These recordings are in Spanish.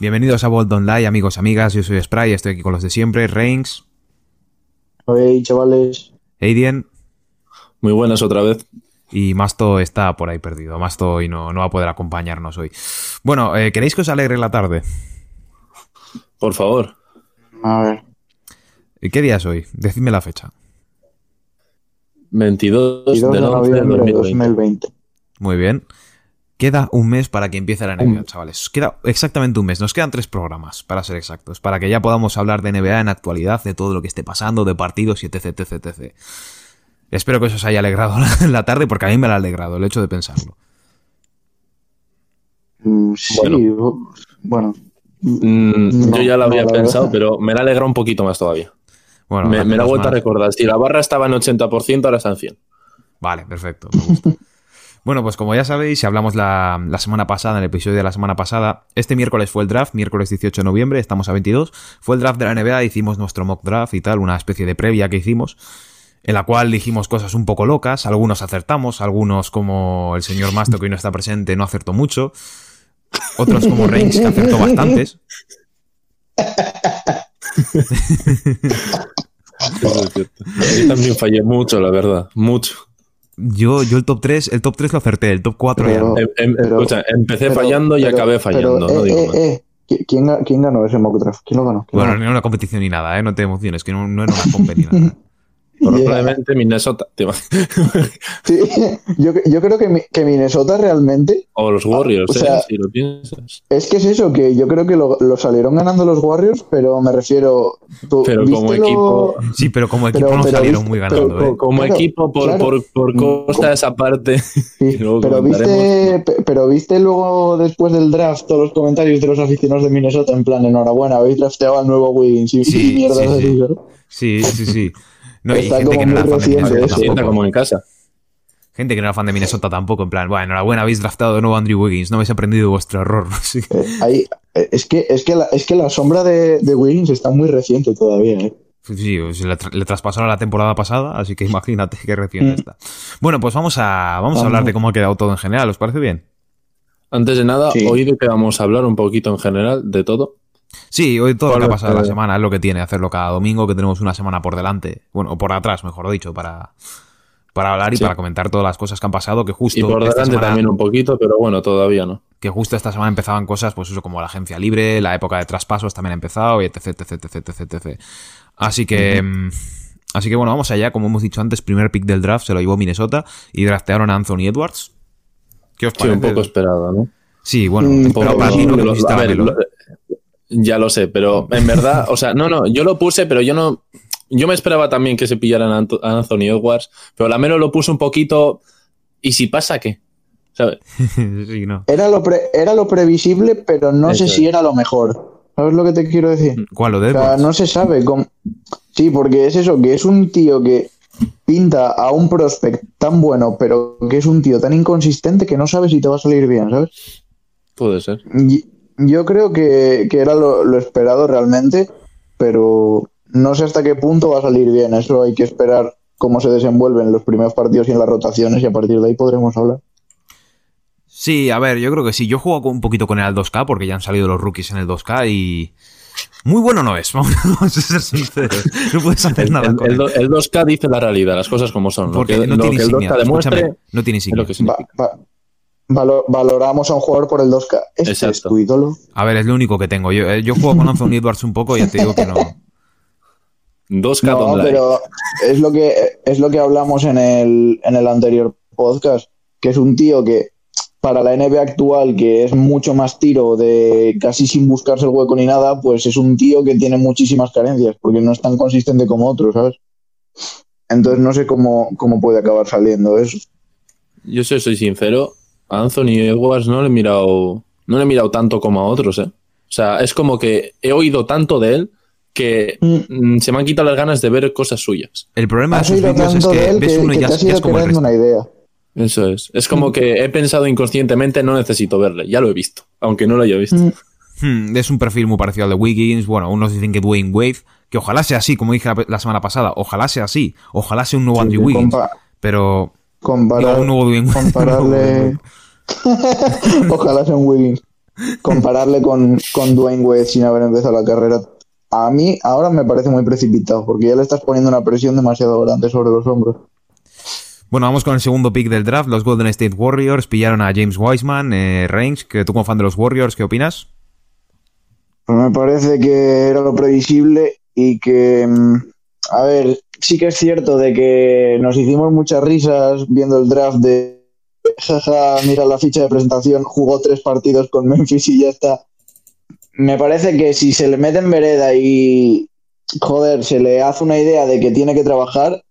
Bienvenidos a Bold Online, amigos, amigas. Yo soy Spray, estoy aquí con los de siempre. Reigns. Hey, chavales. Aiden. Muy buenas otra vez. Y Masto está por ahí perdido. Masto hoy no, no va a poder acompañarnos hoy. Bueno, eh, ¿queréis que os alegre la tarde? Por favor. A ver. ¿Qué día es hoy? Decidme la fecha. 22, 22 de de noviembre de noviembre de 2020. 2020. Muy bien. Queda un mes para que empiece la NBA, chavales. Queda exactamente un mes. Nos quedan tres programas, para ser exactos. Para que ya podamos hablar de NBA en actualidad, de todo lo que esté pasando, de partidos y etc, etc, etc. Espero que eso os haya alegrado la, la tarde, porque a mí me la ha alegrado el hecho de pensarlo. Mm, Sí, Bueno. bueno. Mm, No, yo ya lo había pensado, verdad. pero me la alegra un poquito más todavía. Bueno, me, me la he vuelto a recordar. Si la barra estaba en 80%, ahora está en 100. Vale, perfecto. me gusta. Bueno, pues como ya sabéis, y hablamos la, semana pasada, en el episodio de la semana pasada, este miércoles fue el draft, miércoles 18 de noviembre, estamos a 22. Fue el draft de la NBA, hicimos nuestro mock draft y tal, una especie de previa que hicimos, en la cual dijimos cosas un poco locas, algunos acertamos, algunos como el señor Masto que hoy no está presente no acertó mucho, otros como Reigns que acertó bastantes. Yo también fallé mucho, la verdad. Mucho. Yo, yo el top 3, el top 3 lo acerté, el top 4 ya no. Pero- Em- em- Pero- escucha, empecé pero- fallando y pero- acabé fallando. pero, no eh, digo eh, eh, ¿qui- ¿quién, quién ganó ese mock draft? ¿Quién lo ganó? ¿Quién Bueno, no era una competición ni nada, ¿eh? no te emociones, que no, no era una compe ni nada. Probablemente Minnesota. Sí, yo, yo creo que, mi- que Minnesota realmente o los Warriors, o sea- ¿eh? si lo piensas. es que es eso, que yo creo que lo, lo salieron ganando los Warriors, pero me refiero. ¿tú Pero viste como lo- equipo- Sí, pero como equipo Pero- no pero salieron viste- muy pero- ganando, ¿eh? Co- Como Claro, equipo, por, claro. por, por costa de esa parte. Sí, pero viste, pe- pero viste luego después del draft todos los comentarios de los aficionados de Minnesota en plan enhorabuena, habéis drafteado al nuevo Wiggins y Sí. Sí, sí, sí. No, y Está gente que como no era muy fan de reciente Minnesota. Se sienta como en casa. Gente que no era fan de Minnesota tampoco, en plan, bueno, enhorabuena, habéis draftado de nuevo a Andrew Wiggins, no habéis aprendido de vuestro error. Sí. Eh, ahí- eh, es, que, es, que la, es que la sombra de, de Wiggins está muy reciente todavía. ¿eh? Sí, sí, le, tra- le traspasaron la temporada pasada, así que imagínate qué reciente Mm. está. Bueno, pues vamos a, vamos a hablar de cómo ha quedado todo en general, ¿os parece bien? Antes de nada, Sí. hoy de que vamos a hablar un poquito en general de todo. Sí, hoy todo lo que ha Bueno, pasado la semana es lo que tiene hacerlo cada domingo, que tenemos una semana por delante, bueno, o por atrás, mejor dicho, para, para hablar y Sí. para comentar todas las cosas que han pasado, que justo Y por esta delante semana- también un poquito, pero bueno, todavía no. que justo esta semana empezaban cosas, pues eso, como la agencia libre, la época de traspasos también ha empezado, y etc, etc, etc, etc, etc. Así que, mm, así que bueno, vamos allá. Como hemos dicho antes, primer pick del draft se lo llevó Minnesota y draftearon a Anthony Edwards. ¿Qué os Sí, parece? un poco esperado, ¿no? Sí, bueno, pero poco- para ti no que Lo- pusiste a ver, lo- ya lo sé, pero en verdad, o sea, no, no, yo lo puse, pero yo no. Yo me esperaba también que se pillaran a Anthony Edwards, pero la Melo lo puso un poquito. ¿Y si pasa qué? ¿Sabes? sí, no. Era, lo pre- era lo previsible, pero no Eso sé si era lo mejor. ¿Sabes lo que te quiero decir? ¿Cuál, lo de O sea, no se sabe cómo. Sí, porque es eso, que es un tío que pinta a un prospect tan bueno, pero que es un tío tan inconsistente que no sabe si te va a salir bien, ¿sabes? Puede ser. Y- Yo creo que, que era lo, lo esperado realmente, pero no sé hasta qué punto va a salir bien. Eso hay que esperar cómo se desenvuelven los primeros partidos y en las rotaciones y a partir de ahí podremos hablar. Sí, a ver, yo creo que sí. Yo juego un poquito con él al 2K porque ya han salido los rookies en el 2K y. Muy bueno no es, vamos a ser sinceros. No puedes hacer El, nada el- con el él. el 2K dice la realidad, las cosas como son. Lo Porque que, no lo tiene que el insignia. 2K demuestre Escúchame, no tiene lo que Va- va- valo- valoramos a un jugador por el 2K. Este es tu ídolo. A ver, es lo único que tengo. Yo, eh, yo juego con Anthony Edwards un poco y ya te digo que no. 2K No, online. pero es lo que es lo que hablamos en el, en el anterior podcast, que es un tío que para la NBA actual, que es mucho más tiro de casi sin buscarse el hueco ni nada, pues es un tío que tiene muchísimas carencias, porque no es tan consistente como otros, ¿sabes? Entonces no sé cómo, cómo puede acabar saliendo eso. Yo si soy sincero, a Anthony Edwards no le he mirado, no le he mirado tanto como a otros, ¿eh? O sea, es como que he oído tanto de él que Mm. se me han quitado las ganas de ver cosas suyas. El problema de sus vídeos es que ves que, uno y ya, ya es como el creando resto. una idea. Eso es. Es como que he pensado inconscientemente, no necesito verle. Ya lo he visto, aunque no lo haya visto. Mm. Hmm, es un perfil muy parecido al de Wiggins. Bueno, unos dicen que Dwayne Wade, que ojalá sea así, como dije la, la semana pasada. Ojalá sea así. Ojalá sea un nuevo Andrew Wiggins. Compa- Pero. Comparar- compararle. Ojalá sea un Wiggins. compararle con, con Dwayne Wade sin haber empezado la carrera, a mí ahora me parece muy precipitado, porque ya le estás poniendo una presión demasiado grande sobre los hombros. Bueno, vamos con el segundo pick del draft. Los Golden State Warriors pillaron a James Wiseman. Eh, Reigns, que tú como fan de los Warriors, ¿qué opinas? Pues me parece que era lo previsible y que, mm, a ver, sí que es cierto de que nos hicimos muchas risas viendo el draft de, jaja, mira la ficha de presentación, jugó tres partidos con Memphis y ya está. Me parece que si se le mete en vereda y, joder, se le hace una idea de que tiene que trabajar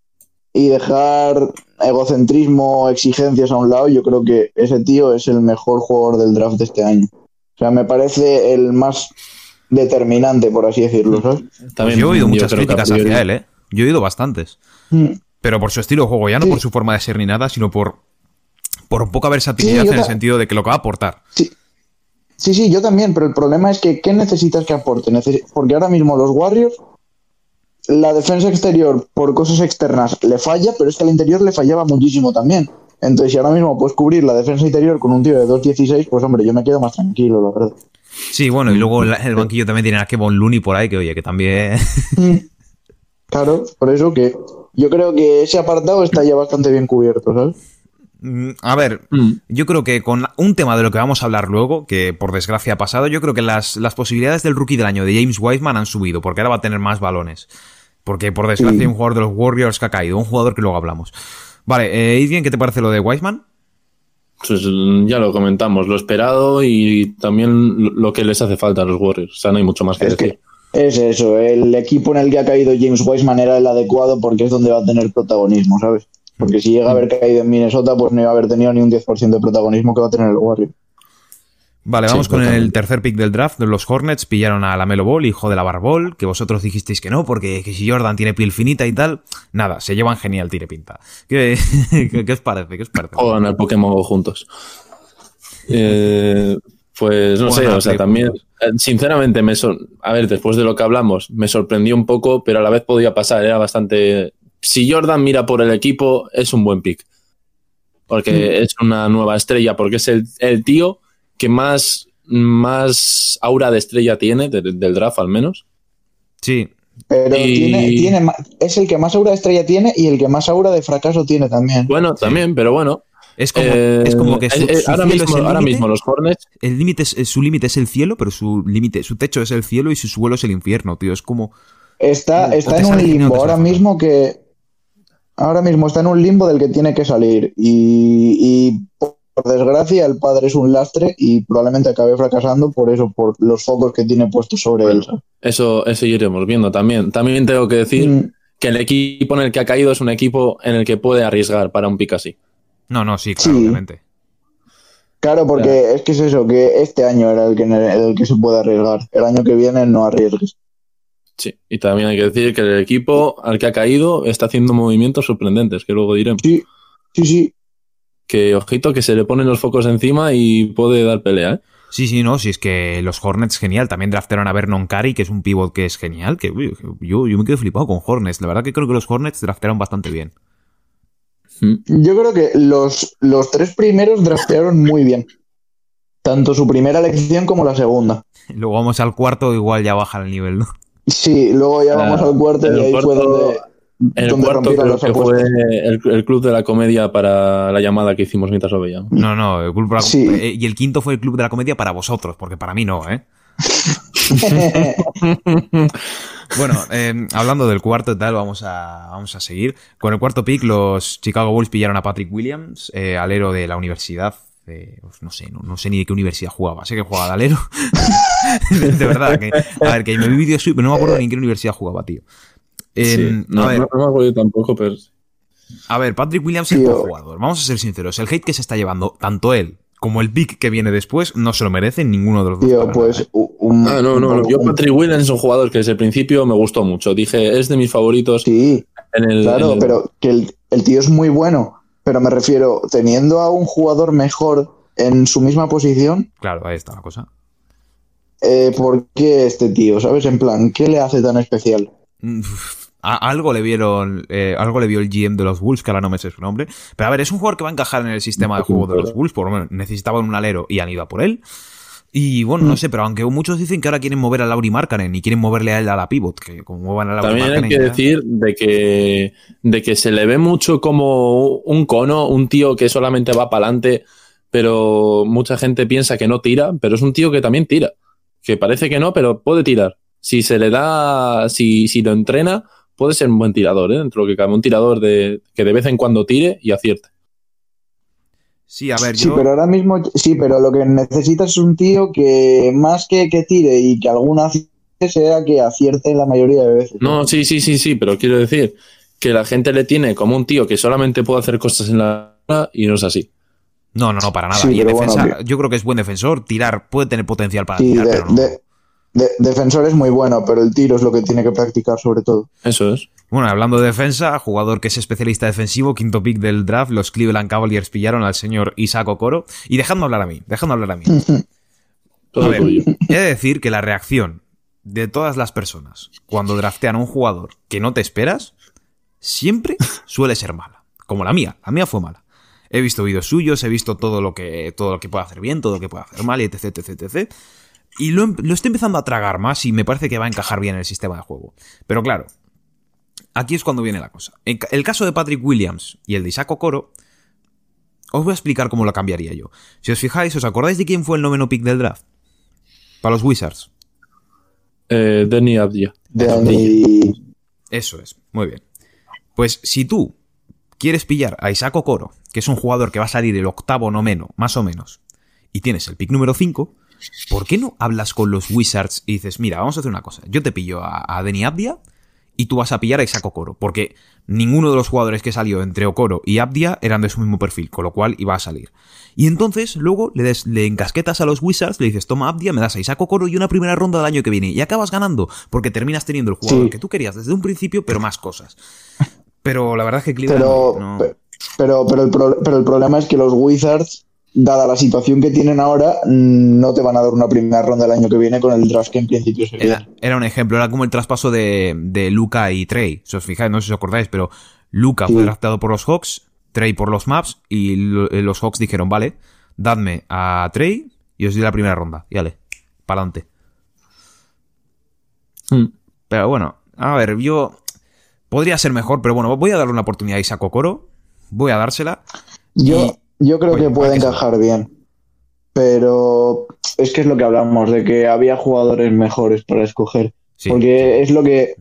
y dejar egocentrismo, exigencias a un lado, yo creo que ese tío es el mejor jugador del draft de este año. O sea, me parece el más determinante, por así decirlo, ¿sabes? Pues yo he oído muchas críticas hacia él, ¿eh? Yo he oído bastantes. Mm. Pero por su estilo de juego, ya no Sí. por su forma de ser ni nada, sino por, por poca versatilidad Sí, en el sentido de que lo que va a aportar. Sí. Sí, sí, yo también, pero el problema es que ¿qué necesitas que aporte? Porque ahora mismo los Warriors, la defensa exterior por cosas externas le falla, pero es que al interior le fallaba muchísimo también. Entonces, si ahora mismo puedes cubrir la defensa interior con un tío de 2.16, pues hombre, yo me quedo más tranquilo, la verdad. Sí, bueno, y luego el banquillo también tiene a Kevin Looney por ahí, que oye, que también... Claro, por eso que yo creo que ese apartado está ya bastante bien cubierto, ¿sabes? Mm, A ver, Mm. yo creo que con un tema de lo que vamos a hablar luego, que por desgracia ha pasado, yo creo que las, las posibilidades del rookie del año de James Wiseman han subido, porque ahora va a tener más balones. Porque por desgracia Sí. hay un jugador de los Warriors que ha caído, un jugador que luego hablamos. Vale, eh, Adrian, ¿qué te parece lo de Wiseman? Pues mm, ya lo comentamos, lo esperado y también lo- lo que les hace falta a los Warriors. O sea, no hay mucho más que Es decir. que es eso, el equipo en el que ha caído James Wiseman era el adecuado porque es donde va a tener protagonismo, ¿sabes? Porque si llega a haber caído en Minnesota, pues no iba a haber tenido ni un 10% de protagonismo que va a tener el Warrior. Vale, Sí, vamos con el tercer pick del draft. Los Hornets pillaron a la Melo Ball, hijo de la Barbol, que vosotros dijisteis que no, porque que si Jordan tiene piel finita y tal. Nada, se llevan genial, tire pinta. ¿Qué, qué, qué os parece? ¿Qué os parece? Juegan al Pokémon juntos. Eh, pues no sé, o sea, también, eh, sinceramente, me sor- a ver, después de lo que hablamos, me sorprendió un poco, pero a la vez podía pasar, era bastante... Si Jordan mira por el equipo, es un buen pick. Porque es una nueva estrella, porque es el, el tío que más, más aura de estrella tiene, de- del draft al menos. Sí, Pero Y- tiene, tiene, es el que más aura de estrella tiene y el que más aura de fracaso tiene también. Bueno, también, pero bueno. Es como, eh, es como que su, eh, eh, su ahora, cielo mismo, es el ahora límite, mismo los Hornets el límite es, su límite es el cielo, pero su límite, su techo es el cielo y su suelo es el infierno, tío. Es como Está, está en un limbo ahora mismo que. Ahora mismo está en un limbo del que tiene que salir. Y, y por desgracia, el padre es un lastre y probablemente acabe fracasando por eso, por los focos que tiene puestos sobre él. Eso, eso iremos viendo también. También tengo que decir Mm, que el equipo en el que ha caído es un equipo en el que puede arriesgar para un pick así. No, no, sí, claro, Sí. obviamente. Claro, porque es que es eso, que este año era el que, el que se puede arriesgar. El año que viene no arriesgues. Sí. Y también hay que decir que el equipo al que ha caído está haciendo movimientos sorprendentes, que luego diremos. Sí, sí, sí. Que ojito que se le ponen los focos encima y puede dar pelea, ¿eh? Sí, sí, no, sí, es que los Hornets, genial. También draftaron a Vernon Carey, que es un pivot que es genial. Que uy, yo, yo me quedo flipado con Hornets. La verdad que creo que los Hornets draftaron bastante bien. Mm. Yo creo que los, los tres primeros draftearon muy bien. Tanto su primera elección como la segunda. Luego vamos al cuarto, igual ya baja el nivel, ¿no? Sí, luego ya vamos al cuarto y ahí fue cuarto- donde, El donde cuarto creo las que fue el, el club de la comedia para la llamada que hicimos mientras lo veíamos. No, no, el club de la- Sí. eh, y el quinto fue el club de la comedia para vosotros, porque para mí no, ¿eh? Bueno, eh, hablando del cuarto y tal, vamos a, vamos a seguir. Con el cuarto pick, los Chicago Bulls pillaron a Patrick Williams, eh, alero de la universidad. pues no sé, no, no sé ni de qué universidad jugaba. Sé que jugaba de alero. de, de verdad, que, a ver, que me vi vídeos pero no me acuerdo ni en qué universidad jugaba, tío. Eh, Sí. No, a ver, no- no me acuerdo yo tampoco, pero a ver, Patrick Williams es buen jugador. Vamos a ser sinceros. El hate que se está llevando, tanto él como el pick que viene después, no se lo merecen ninguno de los dos. Tío, pues ¿eh? un, Ah, no, no, no. Yo un- Patrick Williams es un jugador que desde el principio me gustó mucho. Dije, es de mis favoritos Sí, en el... claro, en el- pero que el, el tío es muy bueno. Pero me refiero, teniendo a un jugador mejor en su misma posición, Claro, ahí está la cosa. eh, ¿por qué este tío? ¿Sabes? En plan, ¿qué le hace tan especial? Mm, A- algo le vieron, eh, algo le vio el GM de los Bulls, que ahora no me sé su nombre. Pero a ver, es un jugador que va a encajar en el sistema de juego de los Bulls, por lo menos necesitaban un alero y han ido a por él. Y bueno, no sé, pero aunque muchos dicen que ahora quieren mover a Lauri Markkanen y quieren moverle a él a la pivot, que como muevan a Lauri También hay Markkanen que ya- decir de que, de que se le ve mucho como un cono, un tío que solamente va para adelante, pero mucha gente piensa que no tira, pero es un tío que también tira. Que parece que no, pero puede tirar. Si se le da, si, si lo entrena, puede ser un buen tirador, ¿eh? dentro de lo que cabe. Un tirador de, que de vez en cuando tire y acierte. Sí, a ver, Sí, yo... pero ahora mismo, sí, pero lo que necesitas es un tío que más que que tire y que alguna acierte sea que acierte la mayoría de veces. No, sí, sí, sí, sí, pero quiero decir que la gente le tiene como un tío que solamente puede hacer cosas en la y no es así. No, no, no, para nada. Sí, y en pero bueno, defensa, yo creo que es buen defensor. Tirar puede tener potencial para Sí, tirar, de- pero no. de- de- defensor es muy bueno, pero el tiro es lo que tiene que practicar sobre todo. Eso es. Bueno, hablando de defensa, jugador que es especialista defensivo, quinto pick del draft, los Cleveland Cavaliers pillaron al señor Isaac Okoro. Y dejadme hablar a mí, dejadme hablar a mí. Todo A ver, he de decir que la reacción de todas las personas cuando draftean a un jugador que no te esperas, siempre suele ser mala. Como la mía, la mía fue mala. He visto vídeos suyos, he visto todo lo que, todo lo que puede hacer bien, todo lo que puede hacer mal, y etc, etc, etc. Y lo, em- lo estoy empezando a tragar más y me parece que va a encajar bien en el sistema de juego. Pero claro, aquí es cuando viene la cosa. El caso de Patrick Williams y el de Isaac Okoro, os voy a explicar cómo lo cambiaría yo. Si os fijáis, ¿os acordáis de quién fue el noveno pick del draft? Para los Wizards. Eh, Denny Abdia. Danny- Eso es, muy bien. Pues si tú quieres pillar a Isaac Okoro, que es un jugador que va a salir el octavo noveno, más o menos, y tienes el pick número 5, ¿por qué no hablas con los Wizards y dices, mira, vamos a hacer una cosa, yo te pillo a, a Denny Abdia y tú vas a pillar a Isaac Okoro, porque ninguno de los jugadores que salió entre Okoro y Abdia eran de su mismo perfil, con lo cual iba a salir. Y entonces luego le, des- le encasquetas a los Wizards, le dices, toma Abdia, me das a Isaac Okoro y una primera ronda del año que viene, y acabas ganando, porque terminas teniendo el jugador Sí. que tú querías desde un principio, pero más cosas. Pero la verdad es que Cleveland Pero, no- pe- pero, pero, el pro- pero el problema es que los Wizards, dada la situación que tienen ahora, mm, no te van a dar una primera ronda el año que viene con el draft que en principio se Era, era un ejemplo, era como el traspaso de, de Luca y Trey. Si os fijáis, no sé si os acordáis, pero Luca fue Sí. drafteado por los Hawks, Trey por los Maps, y eh, los Hawks dijeron, vale, dadme a Trey y os doy la primera ronda. Y vale, para adelante. Hmm. Pero bueno, a ver, yo. Podría ser mejor, pero bueno, voy a darle una oportunidad a Isaac Okoro. Voy a dársela. Yo, yo creo Oye, que puede que encajar bien. Pero es que es lo que hablamos, de que había jugadores mejores para escoger. Sí. Porque es lo que.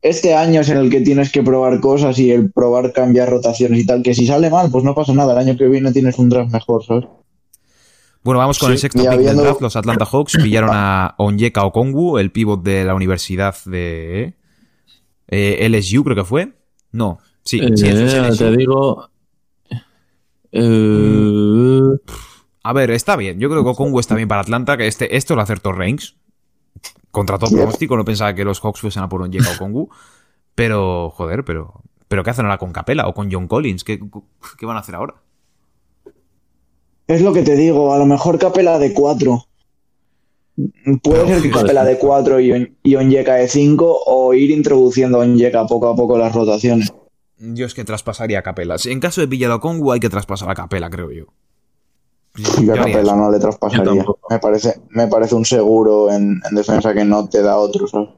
Este año es en el que tienes que probar cosas y el probar cambiar rotaciones y tal. Que si sale mal, pues no pasa nada. El año que viene tienes un draft mejor, ¿sabes? Bueno, vamos con Sí, el sexto y pick habiendo- del draft. Los Atlanta Hawks pillaron a Onyeka Okongwu, el pívot de la universidad de eh, LSU, creo que fue. No, sí, sí, Eh, es LSU. te digo. Eh, A ver, está bien. Yo creo que Okongwu está bien para Atlanta, que este, esto lo acertó Reigns. Contra todo pronóstico, no pensaba que los Hawks fuesen a por Onyeka Okongwu. Pero, joder, pero... ¿Pero qué hacen ahora con Capela o con John Collins? ¿Qué, qué van a hacer ahora? Es lo que te digo, a lo mejor Capela de 4. Puede Pero, ser que. Capela de 4 y, y Onyeka de 5 o ir introduciendo a Onyeka poco a poco las rotaciones. Yo es que traspasaría a Capela. Si En caso de pillar a Okongwu hay que traspasar a Capela, creo yo. Y a Yo haría Capela no le traspasaría. Me parece, me parece un seguro en, en defensa que no te da otro, ¿sabes?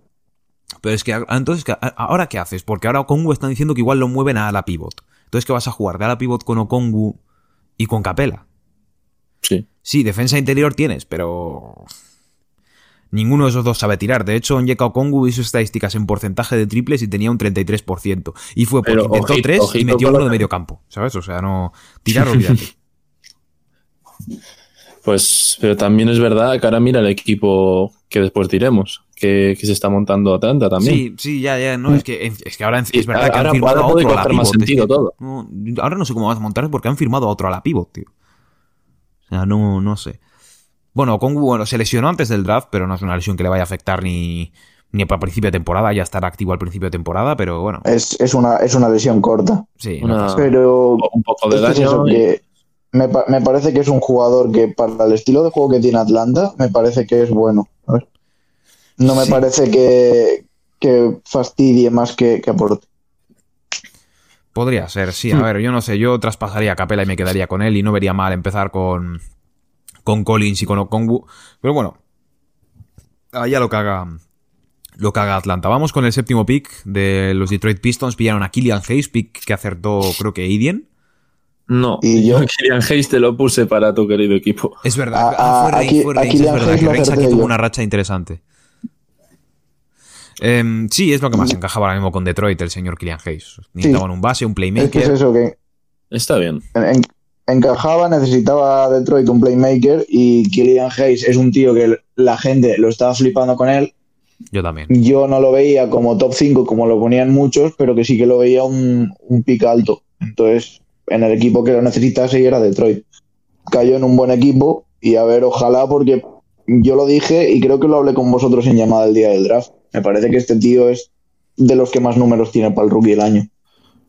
Pero es que a- entonces, ¿qué- a- ¿ahora qué haces? Porque ahora Okongwu están diciendo que igual lo mueven a la pivot. Entonces, ¿qué vas a jugar? ¿De ala pivot con Okongwu y con Capela? sí. Sí, defensa interior tienes, pero... Ninguno de esos dos sabe tirar. De hecho, Onyeka Okongwu hizo estadísticas en porcentaje de triples y tenía un 33%. Y fue porque Pero intentó ojito, tres y metió uno de medio campo. ¿Sabes? O sea, no... Tirar, olvídate. Pues, pero también es verdad que ahora mira el equipo que después diremos, que, que se está montando Atlanta también. Sí, sí, ya, ya. No, es que, es que ahora en- Sí, es verdad que han firmado ahora a otro a más sentido todo. no, ahora no sé cómo vas a montar porque han firmado a otro a la pivot, tío. O sea, no, no sé. Bueno, Kongu bueno, se lesionó antes del draft, pero no es una lesión que le vaya a afectar ni, ni para principio de temporada. Ya estará activo al principio de temporada, pero bueno, Es, es, una, es una lesión corta. sí. Una-. Pero Un poco de es eso, daño. que me, me parece que es un jugador que para el estilo de juego que tiene Atlanta, me parece que es bueno. No me Sí. parece que, que fastidie más que, que aporte. Podría ser, sí. A ver, yo no sé. Yo traspasaría a Capela y me quedaría con él y no vería mal empezar con, con Collins y con Okongwu. Pero bueno, allá lo que haga, lo que haga Atlanta. Vamos con el séptimo pick de los Detroit Pistons. Pillaron a Killian Hayes, pick que acertó creo que Aiden. No, Y yo yo- Kylian Hayes te lo puse para tu querido equipo. Es verdad, A- ah, fue a- Reigns, aquí- fue a Reigns, es Killian verdad que Reigns aquí tuvo yo. una racha interesante. Em, sí, es lo que más encajaba ahora mismo con Detroit, el señor Killian Hayes. Necesitaban un base, un Es que es playmaker. eso, que Está bien. en- en- encajaba, necesitaba Detroit un playmaker y Killian Hayes es un tío que la gente lo estaba flipando con él. Yo también. Yo no lo veía como top 5 como lo ponían muchos, pero que sí que lo veía un, un pick alto. Entonces, en el equipo que lo necesitase y era Detroit. Cayó en un buen equipo y a ver, ojalá, porque yo lo dije y creo que lo hablé con vosotros en llamada el día del draft. Me parece que este tío es de los que más números tiene para el rookie del año.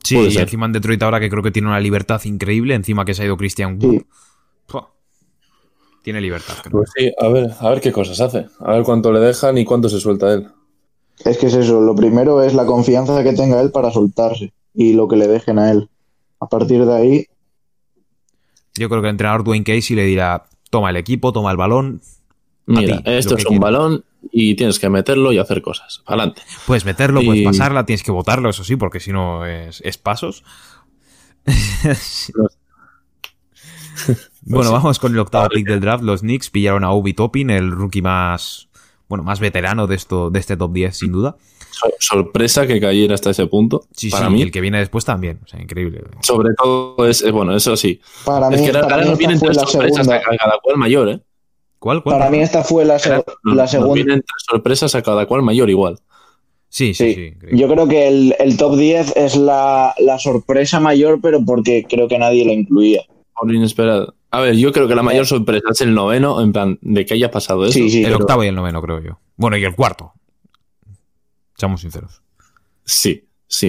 Sí, y encima en Detroit ahora que creo que tiene una libertad increíble, encima que se ha ido Christian Wood. Sí. Tiene libertad, creo. Pues sí, a ver, a ver qué cosas hace. A ver cuánto le dejan y cuánto se suelta él. Es que es eso, lo primero es la confianza que tenga él para soltarse y lo que le dejen a él. A partir de ahí, Yo creo que el entrenador Dwayne Casey le dirá, toma el equipo, toma el balón, Mira, ti, esto es un balón y tienes que meterlo y hacer cosas. Adelante. puedes meterlo, Y- puedes pasarla, tienes que botarlo, eso sí, porque si no es, es pasos. Bueno, sí. vamos con el octavo pick del draft. Los Knicks pillaron a Obi Toppin, el rookie más, bueno, más veterano de esto, de este top 10, sin duda. So- sorpresa que cayera hasta ese punto. Sí, para sí, mí. y el que viene después también, o sea, increíble. Sobre todo es, bueno, eso sí. para mí, es que ahora para ahora mí nos esta vienen tres sorpresas cada cual mayor, ¿eh? ¿Cuál? cuál? Para mí esta fue la, la segunda. vienen tres sorpresas a cada cual mayor igual. Sí, sí, Sí, yo creo que el, el top 10 es la, la sorpresa mayor, pero porque creo que nadie lo incluía. Por inesperado. A ver, yo creo que la mayor sorpresa es el noveno, en plan, de que haya pasado eso. Sí, sí. el pero- octavo y el noveno, creo yo. Bueno, y el cuarto. Seamos sinceros. Sí,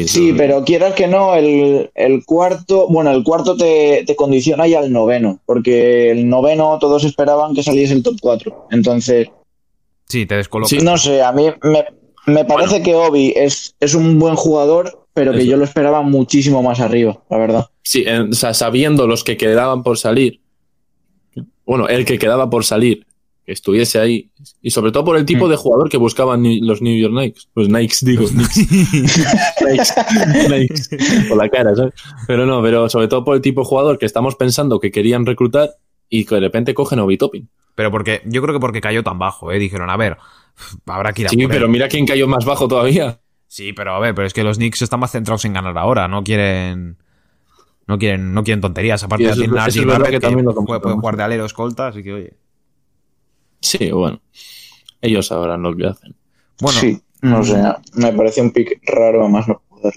sí. Pero quieras que no, el, el cuarto, bueno, el cuarto te, te condiciona ya al noveno, porque el noveno todos esperaban que saliese el top 4. Entonces, Sí, te descoloca. Sí. no sé, a mí me, me parece que Obi es, es un buen jugador, pero que Eso. yo lo esperaba muchísimo más arriba, la verdad. Sí, o sea, sabiendo los que quedaban por salir, bueno, el que quedaba por salir, que estuviese ahí, y sobre todo por el tipo Mm. de jugador que buscaban los New York Knicks. Los Knicks, digo, Knicks, Knicks, por la cara, ¿sabes? Pero no, pero sobre todo por el tipo de jugador que estamos pensando que querían reclutar y que de repente cogen a Obi Toppin. Pero porque, yo creo que porque cayó tan bajo, ¿eh? Dijeron, a ver, habrá que ir a Sí, por él. pero mira quién cayó más bajo todavía. Sí, pero a ver, pero es que los Knicks están más centrados en ganar ahora, no quieren. No quieren, no quieren tonterías. Aparte Barrett, que que, también lo puede, puede jugar de alero escolta, así que oye. Sí, bueno. Ellos sabrán lo que hacen. Bueno, sí, no sé, me parece un pick raro, además no poder.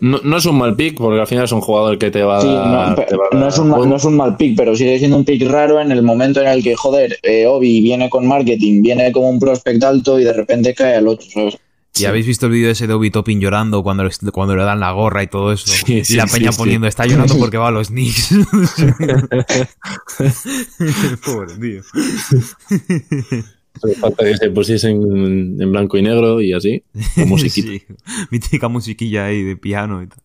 No, no es un mal pick, porque al final es un jugador que te va a Sí, dar. no, te va a no dar es un, ma- juego. no es un mal pick, pero sigue siendo un pick raro en el momento en el que, joder, eh, Obi viene con marketing, viene como un prospect alto y de repente cae al otro, ¿sabes? ¿Y habéis visto el vídeo ese de Obi Toppin llorando cuando, le- cuando le dan la gorra y todo eso? Sí, y sí, la sí, peña sí. poniendo, está llorando porque va a los Knicks. Pobre tío. Falta que se pusiesen en blanco y negro y así. Con musiquita. Sí, mítica musiquilla ahí de piano y tal.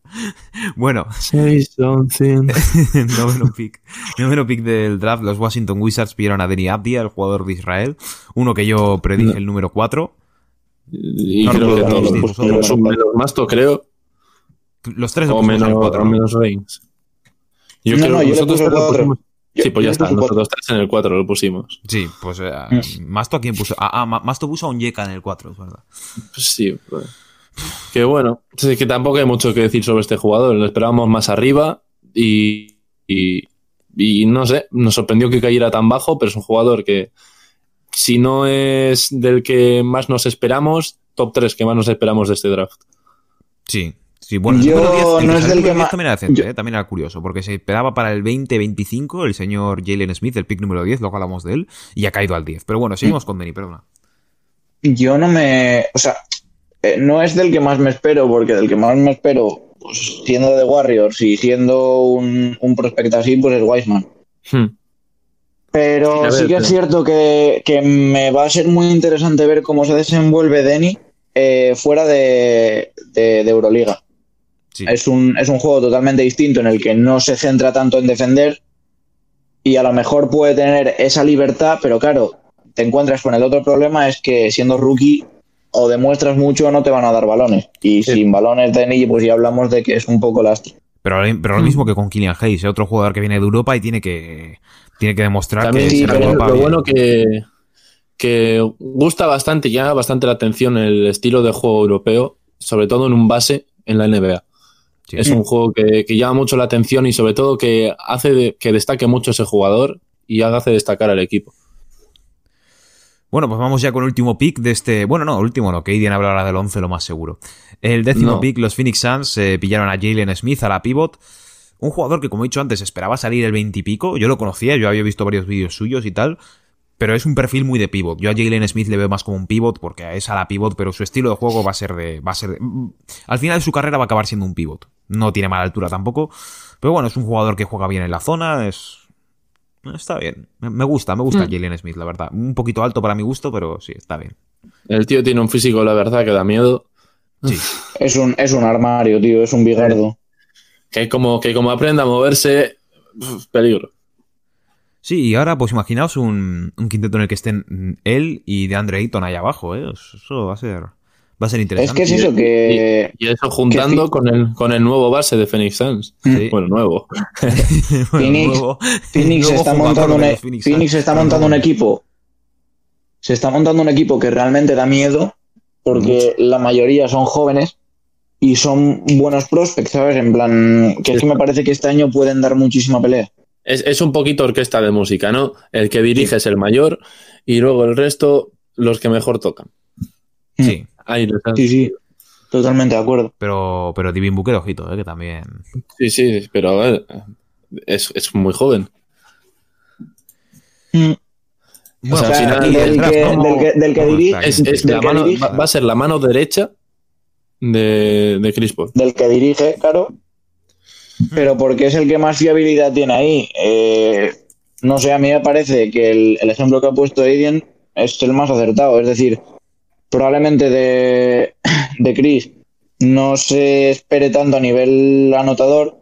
Bueno, Say something. noveno pick. Noveno pick del draft. Los Washington Wizards pidieron a Denny Abdia, el jugador de Israel. Uno que yo predije No. el número 4. Y No creo que todos. los Pues, distintos, menos, un- menos Masto, creo. Los tres O menos, el 4. o menos Reigns. Yo No, creo no, que nosotros tres lo cuatro. pusimos. Yo- Sí, pues ya está. cuatro. Nosotros tres en el 4 lo pusimos. Sí, pues eh. Masto a quién puso. Ah, ah, Ma- Masto puso a un Yeka en el 4, es verdad. Pues sí. pues. Que bueno. Es que tampoco hay mucho que decir sobre este jugador. Lo esperábamos más arriba y, y, y no sé. Nos sorprendió que cayera tan bajo, pero es un jugador que, si no es del que más nos esperamos, top 3 que más nos esperamos de este draft. Sí. Sí, bueno, Yo número 10, el no es del el que número 10 ma- también era decente, yo- eh, también era curioso, porque se esperaba para el 20-25 el señor Jalen Smith, el pick número 10, luego hablamos de él, y ha caído al 10. Pero bueno, seguimos con Denny, perdona. Yo no me. O sea, eh, no es del que más me espero, porque del que más me espero, pues siendo de Warriors y siendo un, un prospect así, pues es Wiseman. Hmm. Pero Sí, a ver, sí que pero- es cierto que, que me va a ser muy interesante ver cómo se desenvuelve Denny eh, fuera de, de- de Euroliga. Sí. Es un, es un juego totalmente distinto en el que no se centra tanto en defender y a lo mejor puede tener esa libertad, pero claro, te encuentras con el otro problema es que siendo rookie o demuestras mucho o no te van a dar balones. Y Sí. sin balones de Niji, pues ya hablamos de que es un poco lastre. Pero, pero lo mismo que con Kylian Hayes, ¿eh? otro jugador que viene de Europa y tiene que, tiene que demostrar También que sí, pero Europa lo bien. bueno que, que gusta bastante, llama bastante la atención el estilo de juego europeo, sobre todo en un base en la NBA. Sí. Es un juego que, que llama mucho la atención y sobre todo que hace de- que destaque mucho ese jugador y hace destacar al equipo. Bueno, pues vamos ya con el último pick de este. Bueno, no, último no, que Aiden hablará del 11 lo más seguro. El décimo No. pick, los Phoenix Suns eh, pillaron a Jalen Smith a la pivot. Un jugador que, como he dicho antes, esperaba salir el 20 y pico. Yo lo conocía, yo había visto varios vídeos suyos y tal. Pero es un perfil muy de pivot. Yo a Jalen Smith le veo más como un pivot porque es a la pivot, pero su estilo de juego va a ser de. Va a ser de- mm, al final de su carrera va a acabar siendo un pivot. No tiene mala altura tampoco. Pero bueno, es un jugador que juega bien en la zona. Es. Está bien. Me gusta, me gusta Mm. Jalen Smith, la verdad. Un poquito alto para mi gusto, pero sí, está bien. El tío tiene un físico, la verdad, que da miedo. Sí. Es un, es un armario, tío, es un bigardo. Que como, que como aprenda a moverse, peligro. Sí, y ahora pues imaginaos un, un quinteto en el que estén él y de Andre Ayton ahí abajo, ¿eh? Eso va a ser, va a ser Es interesante. que es eso que. Y eso juntando que- con el, con el nuevo base de Phoenix Suns. Sí. Bueno, nuevo. Bueno, Phoenix- nuevo- Phoenix está montando, un, los Phoenix está montando un equipo. Se está montando un equipo que realmente da miedo porque la mayoría son jóvenes y son buenos prospects, ¿sabes? En plan, que es que me parece que este año pueden dar muchísima pelea. Es, es un poquito orquesta de música, ¿no? El que dirige es el mayor y luego el resto, los que mejor tocan. Sí, Ahí Sí, sí, totalmente de acuerdo. pero, pero Divin Booker, ojito, ¿eh? Que también... sí, sí, pero a ver, es, es muy joven. Mm. O sea, O sea, al final, del, el draft, que, ¿cómo- del que- del que cómo diri- está aquí? Es, es del la que mano, dirige- va, va a ser la mano derecha de, de Chris Paul. del que dirige, claro, pero porque es el que más fiabilidad tiene ahí. Eh, no sé, a mí me parece que el, el ejemplo que ha puesto Aiden es el más acertado. Es decir, probablemente de, de Chris no se espere tanto a nivel anotador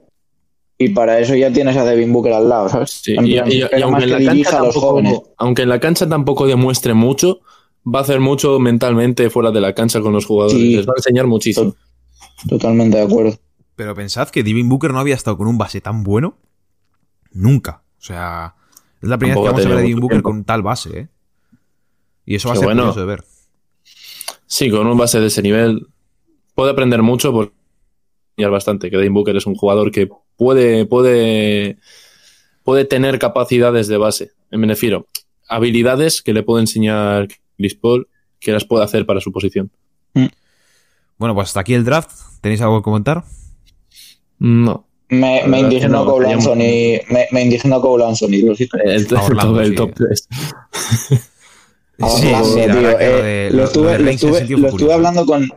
y para eso ya tienes a Devin Booker al lado, ¿sabes? Sí, y, y- y aunque, en la cancha dirija a los jóvenes. tampoco, aunque en la cancha tampoco demuestre mucho, va a hacer mucho mentalmente fuera de la cancha con los jugadores. Sí. Les va a enseñar muchísimo. Totalmente de acuerdo. Pero pensad que Divin Booker no había estado con un base tan bueno nunca. O sea, es la primera Tampoco vez que vamos a ver a mucho Booker tiempo. con tal base, ¿eh? Y eso va a ser bueno. curioso de ver. Sí, con un base de ese nivel puede aprender mucho por enseñar bastante. Que Devin Booker es un jugador que puede, puede, puede tener capacidades de base. Me refiero, habilidades que le puede enseñar Chris Paul que las puede hacer para su posición. Bueno, pues hasta aquí el draft. ¿Tenéis algo que comentar? No. Me, me indignó no, Cole Anthony. Me, me indignó Cole Anthony. El, el, Orlando, el top 3. Sí, sí, tío, lo eh, lo lo- estuve, lo hablando con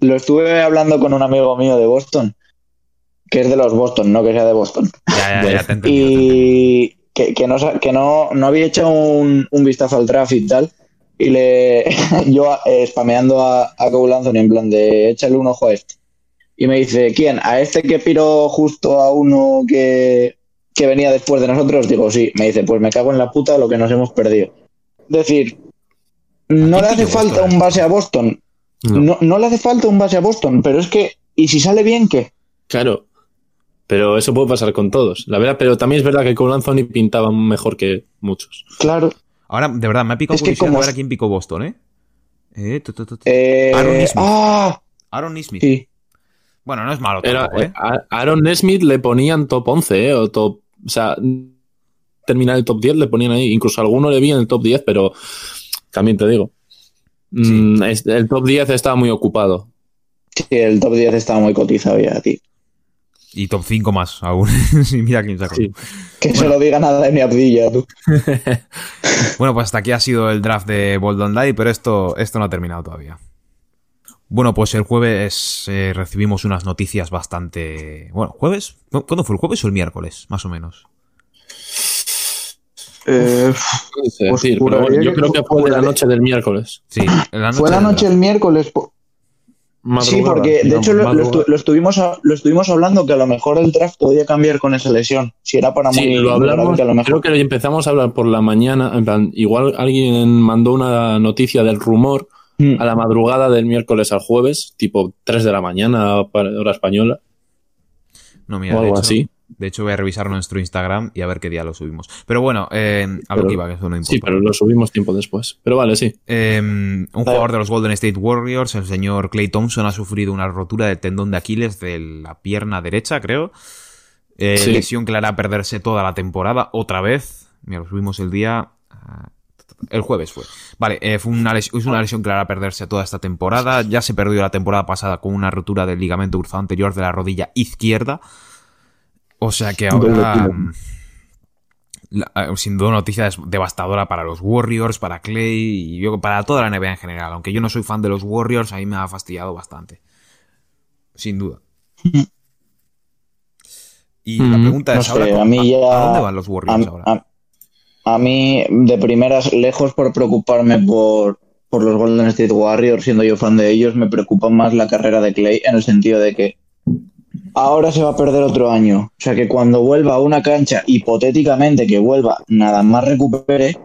lo estuve hablando con un amigo mío de Boston que es de los Boston no que sea de Boston. Ya, ya, ya, te he entendido, te he entendido. y que, que no que no, no había hecho un, un vistazo al draft y tal y le yo eh, spameando a, a Cole Anthony en plan de échale un ojo a este y me dice ¿quién? a este que piró justo a uno que que venía después de nosotros digo sí me dice pues me cago en la puta lo que nos hemos perdido decir no le hace falta Boston? un base a Boston No. no, no le hace falta un base a Boston, pero es que, ¿y si sale bien qué? Claro. Pero eso puede pasar con todos. La verdad, pero también es verdad que Cole Anthony pintaba mejor que muchos. Claro. Ahora, de verdad, me ha picado Es que curiosidad como de ver a quién picó Boston, ¿eh? Eh, tu, tu, tu, tu. Eh, Aaron Nesmith. ah, Aaron Nismith. sí. Bueno, no es malo Era, tampoco, ¿eh? a Aaron Nesmith le ponían top 11, ¿eh? O top. O sea, terminar el top 10 le ponían ahí. Incluso alguno le vi en el top 10, pero también te digo. mm, es- el top 10 estaba muy ocupado. Sí, el top 10 estaba muy cotizado ya, tío. Y top 5 más aún. sí, mira quién sacó. Sí. Que se lo diga nada de mi Abdilla, tú. Bueno, pues hasta aquí ha sido el draft de Bold Live, pero esto, esto no ha terminado todavía. Bueno, pues el jueves eh, recibimos unas noticias bastante... Bueno, ¿jueves? ¿Cu- ¿Cuándo fue? ¿El jueves o el miércoles? Más o menos. Eh, Pues decir, pero juraría bueno, yo creo que fue de la noche del miércoles. Sí, en la noche fue la del noche draft. el miércoles. Sí, porque de digamos, hecho lo, lo madrugada. estu- lo estuvimos, lo estuvimos hablando que a lo mejor el draft podía cambiar con esa lesión. Si era para muy, Sí, lo muy hablamos, que a lo mejor. creo que lo empezamos a hablar por la mañana, en plan, igual alguien mandó una noticia del rumor Mm. a la madrugada del miércoles al jueves, tipo 3 de la mañana, hora española, No, mira, o de algo hecho, así. De hecho voy a revisar nuestro Instagram y a ver qué día lo subimos. Pero bueno, eh, a lo que iba, que eso no importa. Sí, pero lo subimos tiempo después. Pero vale, sí. Eh, un jugador de los Golden State Warriors, el señor Clay Thompson, ha sufrido una rotura del tendón de Aquiles de la pierna derecha, creo. Eh, Sí. Lesión que le hará perderse toda la temporada otra vez. Mira, lo subimos el día. ah, El jueves fue. Vale, eh, fue una lesión, es una lesión que le hará perderse toda esta temporada. Ya se perdió la temporada pasada con una rotura del ligamento cruzado anterior de la rodilla izquierda. O sea que ahora. Mm, la- eh, sin duda una noticia devastadora para los Warriors, para Clay y yo, para toda la NBA en general. Aunque yo no soy fan de los Warriors, a mí me ha fastidiado bastante. Sin duda. Y la Mm, pregunta no es sé, ahora, a mí ya- ¿a dónde van los Warriors a, ahora? a- a mí, de primeras, lejos por preocuparme por, por los Golden State Warriors, siendo yo fan de ellos, me preocupa más la carrera de Clay en el sentido de que ahora se va a perder otro año. O sea que cuando vuelva a una cancha, hipotéticamente que vuelva, nada más recupere,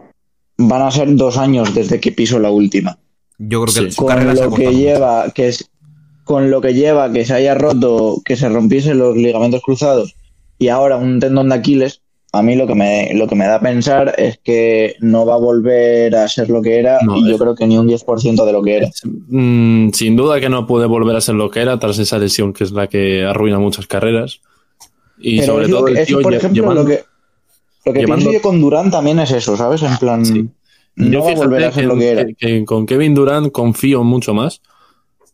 van a ser dos años desde que piso la última. Yo creo que sí. su Con carrera se ha lo que lleva, que es con lo que lleva que se haya roto, que se rompiesen los ligamentos cruzados y ahora un tendón de Aquiles, a mí lo que me, lo que me da a pensar es que no va a volver a ser lo que era No, y yo es- creo que ni un 10% de lo que era. Mm, sin duda que no puede volver a ser lo que era tras esa lesión que es la que arruina muchas carreras. Y Pero sobre es todo el es, tío por ejemplo, llevando- lo que, lo que llevando- pienso yo con Durán también es eso, ¿sabes? En plan, Sí. no Yo va a volver a ser que, lo que era. que- que con Kevin Durant confío mucho más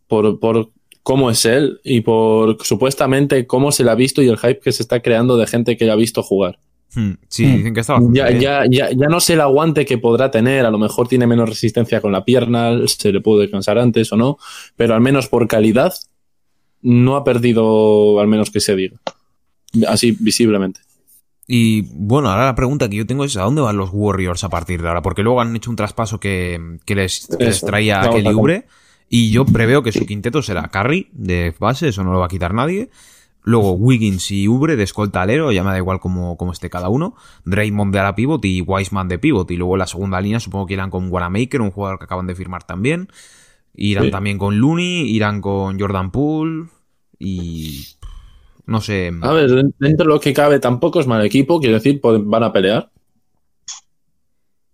por, por cómo es él y por supuestamente cómo se le ha visto y el hype que se está creando de gente que le ha visto jugar. Hmm, Sí, Hmm. dicen que está bastante Ya, ya, ya, ya no sé el aguante que podrá tener, a lo mejor tiene menos resistencia con la pierna, se le puede cansar antes o no, pero al menos por calidad no ha perdido, al menos que se diga, así visiblemente. Y bueno, ahora la pregunta que yo tengo es ¿a dónde van los Warriors a partir de ahora? Porque luego han hecho un traspaso que, que les, que les Eso, traía a Kelly y yo preveo que su quinteto será Curry de base, eso no lo va a quitar nadie. Luego Wiggins y Ubre de escolta alero, ya me da igual cómo, cómo esté cada uno. Draymond de ala pivot y Wiseman de pivot. Y luego en la segunda línea supongo que irán con Wanamaker, un jugador que acaban de firmar también. Irán Sí. también con Looney, irán con Jordan Poole y... No sé. A ver, dentro de lo que cabe tampoco es mal equipo, quiero decir, van a pelear.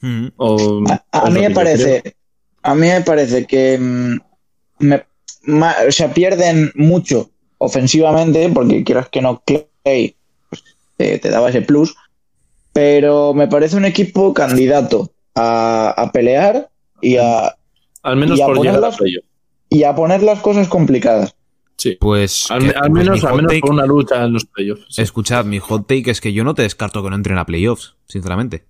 Mm, O, A, mí me parece, a mí me parece que mm, me, ma- o sea, pierden mucho ofensivamente, porque quieras que no Clay pues, te, te daba ese plus, pero me parece un equipo candidato a, a pelear y a, Al menos y a por llegar a ponerlas- playoff. y a poner las cosas complicadas. Sí. Pues, Al, que- al pues menos, al hot menos take- por una lucha en los playoffs. sí. Escuchad, mi hot take es que yo no te descarto que no entren a playoffs, sinceramente.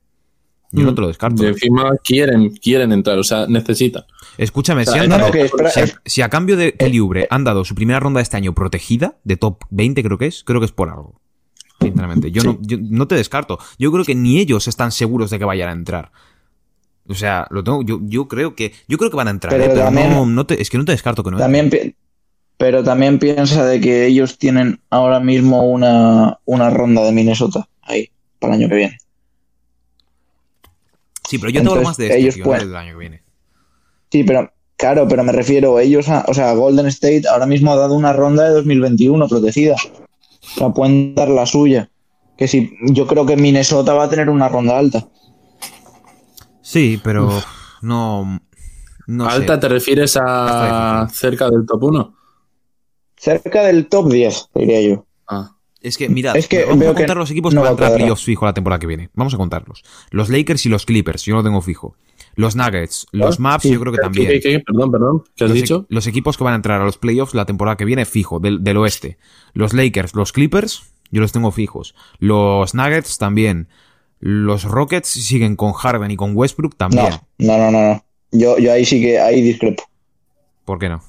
Yo no te lo descarto. Y encima quieren, quieren entrar, o sea, necesitan. Escúchame, O sea, si, no, han No, dado- no, que espera- si a, es- si a cambio de Kelly Oubre han dado su primera ronda de este año protegida, de top 20 creo que es, creo que es por algo. Sinceramente, yo, Sí. no, yo no te descarto. Yo creo que ni ellos están seguros de que vayan a entrar. O sea, lo tengo, yo, yo creo que yo creo que van a entrar, Pero eh, pero también- no, no te- es que no te descarto que no. También, pi- pero también piensa de que ellos tienen ahora mismo una, una ronda de Minnesota ahí para el año que viene. Sí, pero yo te hablo Entonces, más de este, ellos tío, no pueden- del año que viene. Sí, pero claro, pero me refiero, ellos, a- o sea, Golden State ahora mismo ha dado una ronda de 2021 protegida. O sea, pueden dar la suya. Que si yo creo que Minnesota va a tener una ronda alta. Sí, pero no, no sé. ¿Alta te refieres a cerca del top 1? Cerca del top 10, diría yo. Ah. Es que, mirad, Es que vamos a contar los equipos no que van a va a entrar a playoffs fijo la temporada que viene. Vamos a contarlos. Los Lakers y los Clippers, yo lo tengo fijo. Los Nuggets, los Maps, Sí. yo creo que ¿Qué- también. qué- qué? Perdón, perdón. ¿Qué has los, e- dicho? los equipos que van a entrar a los playoffs la temporada que viene fijo, del, del oeste. Los Lakers, los Clippers, yo los tengo fijos. Los Nuggets también. Los Rockets siguen con Harden y con Westbrook también. No, no, no, no. no. Yo, yo ahí sí que ahí discrepo. ¿Por qué no?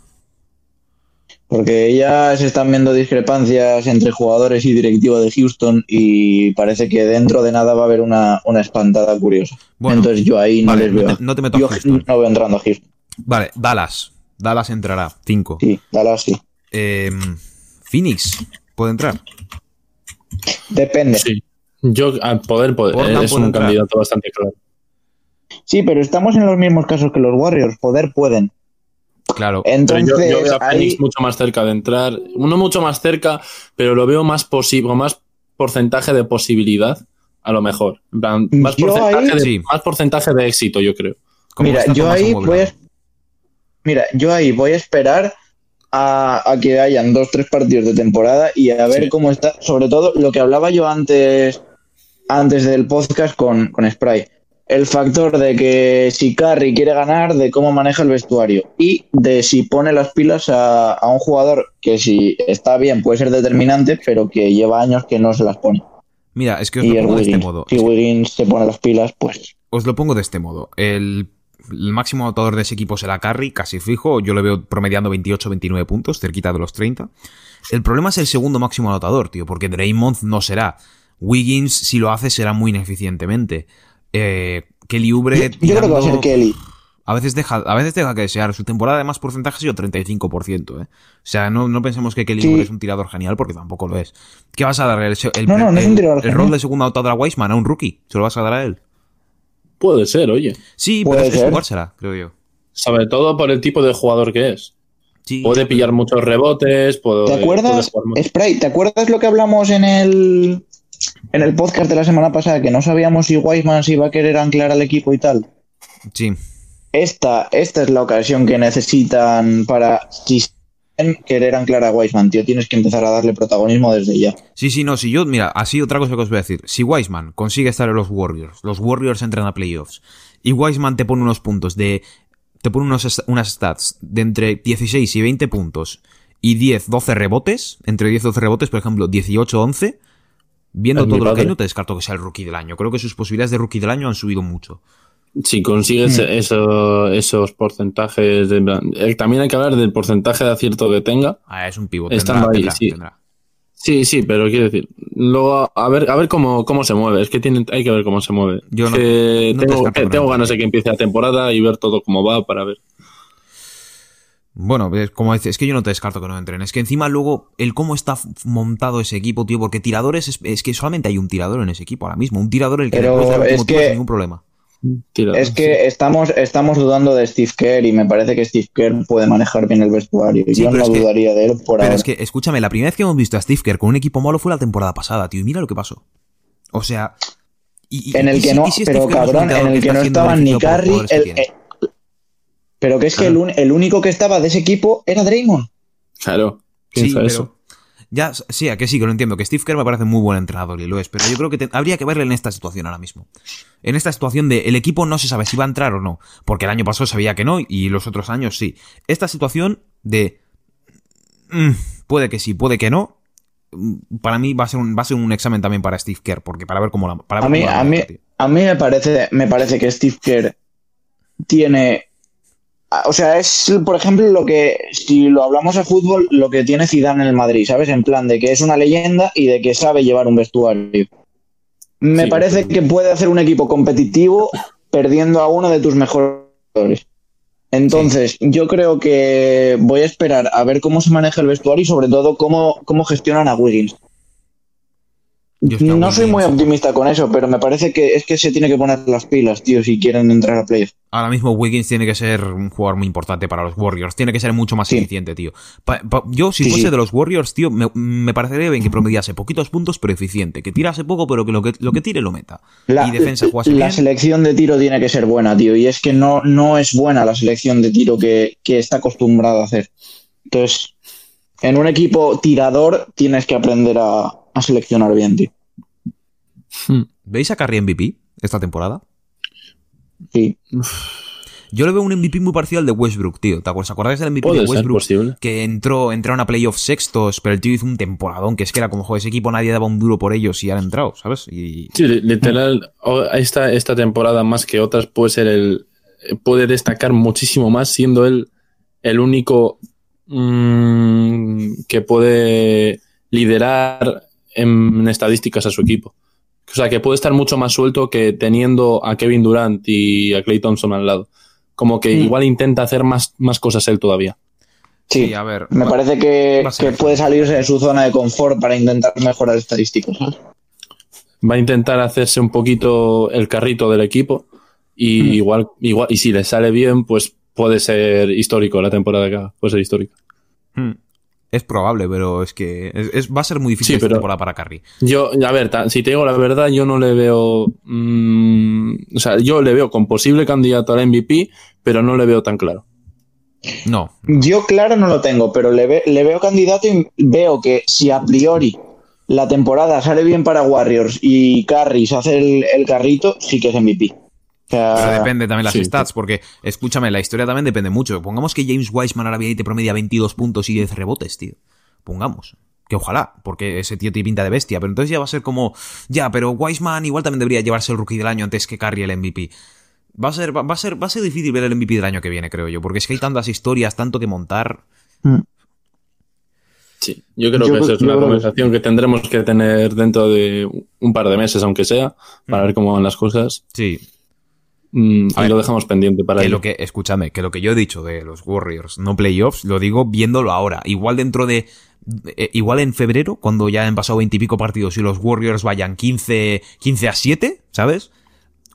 Porque ya se están viendo discrepancias entre jugadores y directivo de Houston y parece que dentro de nada va a haber una, una espantada curiosa. Bueno, Entonces yo ahí no vale, les no veo. te- no te meto a yo Houston. no veo entrando a Houston. Vale, Dallas. Dallas entrará, 5. Sí, Dallas sí. Eh, Phoenix, ¿puede entrar? Depende. Sí. Yo, al poder, poder Portland es puede un entrar. candidato bastante claro. Sí, pero estamos en los mismos casos que los Warriors. Poder pueden. Claro. Pero Entonces, yo, yo veo a ahí- Phoenix mucho más cerca de entrar. No mucho más cerca, pero lo veo más posible, más porcentaje de posibilidad, a lo mejor. En plan, más, porcentaje ahí- de, Sí. más porcentaje de éxito, yo creo. Mira, yo ahí voy a, mira, yo ahí voy a esperar a, a que hayan dos, tres partidos de temporada y a ver Sí. cómo está. Sobre todo lo que hablaba yo antes, antes del podcast con, con Spray. El factor de que si Curry quiere ganar, de cómo maneja el vestuario y de si pone las pilas a, a un jugador que si está bien puede ser determinante, pero que lleva años que no se las pone. Mira, es que os Y lo pongo de este modo. Si Wiggins se pone las pilas, pues Os lo pongo de este modo. El, el máximo anotador de ese equipo será Curry, casi fijo. Yo lo veo promediando 28-29 puntos, cerquita de los 30. El problema es el segundo máximo anotador, tío, porque Draymond no será. Wiggins, si lo hace, será muy ineficientemente. Eh, Kelly Oubre. yo, yo creo que va a ser Kelly. A veces deja, a veces deja que desear. Su temporada de más porcentaje ha sido 35%, ¿eh? O sea, no, no pensemos que Kelly Sí. Oubre es un tirador genial porque tampoco lo es. ¿Qué vas a dar? El, el- No, no, no es un el- tirador el genial. rol de segundo anotador a Weisman, a un rookie. ¿Se lo vas a dar a él? Puede ser, oye. Sí, Puede pero es jugársela, creo yo. Sobre todo por el tipo de jugador que es. Sí. Puede pillar muchos rebotes, puede, ¿Te puede acuerdas, jugar mucho. Spray, ¿te acuerdas lo que hablamos en el en el podcast de la semana pasada? Que no sabíamos si Wiseman se iba a querer anclar al equipo y tal. Sí. Esta, esta es la ocasión que necesitan para si quieren querer anclar a Wiseman, tío. Tienes que empezar a darle protagonismo desde ya. Sí, sí, no, si yo, mira, así otra cosa que os voy a decir. Si Wiseman consigue estar en los Warriors, los Warriors entran a playoffs, y Wiseman te pone unos puntos de. te pone unos, unas stats de entre 16 y 20 puntos y 10, 12 rebotes, entre 10 y 12 rebotes, por ejemplo, 18, 11, viendo todo lo que hay, no te descarto que sea el rookie del año. Creo que sus posibilidades de rookie del año han subido mucho. Si consigues Mm. eso- esos porcentajes, de, eh, también hay que hablar del porcentaje de acierto que tenga. Ah, es un pivote. Estando Tendrá, ahí, tendrá, sí. tendrá. Sí, sí, pero quiero decir, luego a ver, a ver cómo, cómo se mueve. Es que tienen, hay que ver cómo se mueve. Yo no- te tengo, ganas de que empiece la temporada y ver todo cómo va para ver. Bueno, es como dices, es que yo no te descarto que no entren. Es que encima luego el cómo está montado ese equipo, tío, porque tiradores es, es que solamente hay un tirador en ese equipo ahora mismo. Un tirador el que el es que- sin ningún problema. Es que estamos, estamos dudando de Steve Kerr y me parece que Steve Kerr puede manejar bien el vestuario. Sí, Yo no que- dudaría de él por Pero ahora. es que, escúchame, la primera vez que hemos visto a Steve Kerr con un equipo malo fue la temporada pasada, tío, y mira lo que pasó. O sea. y- y- en y el si- que no, pero cabrón, en el que no estaban ni Curry, el- eh, pero que es que el, un- el único que estaba de ese equipo era Draymond. Claro, Sí, pero. eso. Ya, sí, a que sí, que lo entiendo. Que Steve Kerr me parece muy buen entrenador y lo es. Pero yo creo que te- habría que verle en esta situación ahora mismo. En esta situación de el equipo no se sabe si va a entrar o no. Porque el año pasado sabía que no y los otros años sí. Esta situación de. mm, puede que sí, puede que no. mm, Para mí va a ser un, va a ser un examen también para Steve Kerr. Porque para ver cómo la. Para A ver mí, cómo la a mí, a mí me parece, me parece que Steve Kerr tiene, o sea, es por ejemplo lo que, si lo hablamos a fútbol, lo que tiene Zidane en el Madrid, ¿sabes? En plan de que es una leyenda y de que sabe llevar un vestuario. Me Sí, parece que puede hacer un equipo competitivo perdiendo a uno de tus mejores jugadores. Entonces, yo creo que voy a esperar a ver cómo se maneja el vestuario y sobre todo cómo, cómo gestionan a Wiggins. No soy muy optimista con eso, pero me parece que es que se tiene que poner las pilas, tío, si quieren entrar a playoff. Ahora mismo Wiggins tiene que ser un jugador muy importante para los Warriors. Tiene que ser mucho más Sí. eficiente, tío. Pa- pa- yo, si Sí, fuese sí. de los Warriors, tío, me, me parecería bien que promediase poquitos puntos, pero eficiente. Que tirase poco, pero que lo que, lo que tire lo meta. La, y defensa jugase la bien. selección de tiro tiene que ser buena, tío, y es que no, no es buena la selección de tiro que, que está acostumbrado a hacer. Entonces, en un equipo tirador tienes que aprender a, a seleccionar bien, tío. ¿Veis a Curry MVP esta temporada? Sí. Yo le veo un MVP muy parecido al de Westbrook, tío. ¿Te acuerdas? ¿Os acordáis del MVP Puede de Westbrook? Que entró, entraron a playoffs sextos, pero el tío hizo un temporadón, que es que era como, joder, ese equipo nadie daba un duro por ellos y han entrado, ¿sabes? Y, Sí, li- literal, esta, esta temporada más que otras puede ser el. puede destacar muchísimo más siendo él el único mm, que puede liderar en estadísticas a su equipo. O sea, que puede estar mucho más suelto que teniendo a Kevin Durant y a Clay Thompson al lado. como que Mm. igual intenta hacer más, más cosas él todavía. Sí, Sí, a ver. me va- parece que, puede salirse de su zona de confort para intentar mejorar estadísticas. Va a intentar hacerse un poquito el carrito del equipo y Mm. igual, igual, y si le sale bien, pues puede ser histórico la temporada que haga, puede ser histórico. Hmm. Es probable, pero es que es- es- va a ser muy difícil Sí, esta pero- temporada para Curry. Yo, a ver, ta- si te digo la verdad, yo no le veo. mm, o sea, yo le veo con posible candidato al MVP, pero no le veo tan claro. No, Yo claro no lo tengo, pero le, ve- le veo candidato y veo que si a priori la temporada sale bien para Warriors y Curry se hace el, el carrito, sí que es MVP. Pero depende también las sí, stats, porque, escúchame, la historia también depende mucho. Pongamos que James Wiseman ahora viene y te promedia 22 puntos y 10 rebotes, tío. Pongamos. Que ojalá, porque ese tío tiene pinta de bestia. Pero entonces ya va a ser como, ya, pero Wiseman igual también debería llevarse el rookie del año antes que Curry el MVP. Va a ser, va, a ser, va a ser difícil ver el MVP del año que viene, creo yo, porque es que hay tantas historias, tanto que montar. mm, Sí, yo creo Yo que esa es una conversación que tendremos que tener dentro de un par de meses, aunque sea, para ver cómo van las cosas. Sí, Mm, A y ver, lo dejamos pendiente para que ello. lo que, escúchame, que lo que yo he dicho de los Warriors, no playoffs, lo digo viéndolo ahora. Igual dentro de. eh, igual en febrero, cuando ya han pasado veintipico partidos y los Warriors vayan 15, 15 a 7, ¿sabes?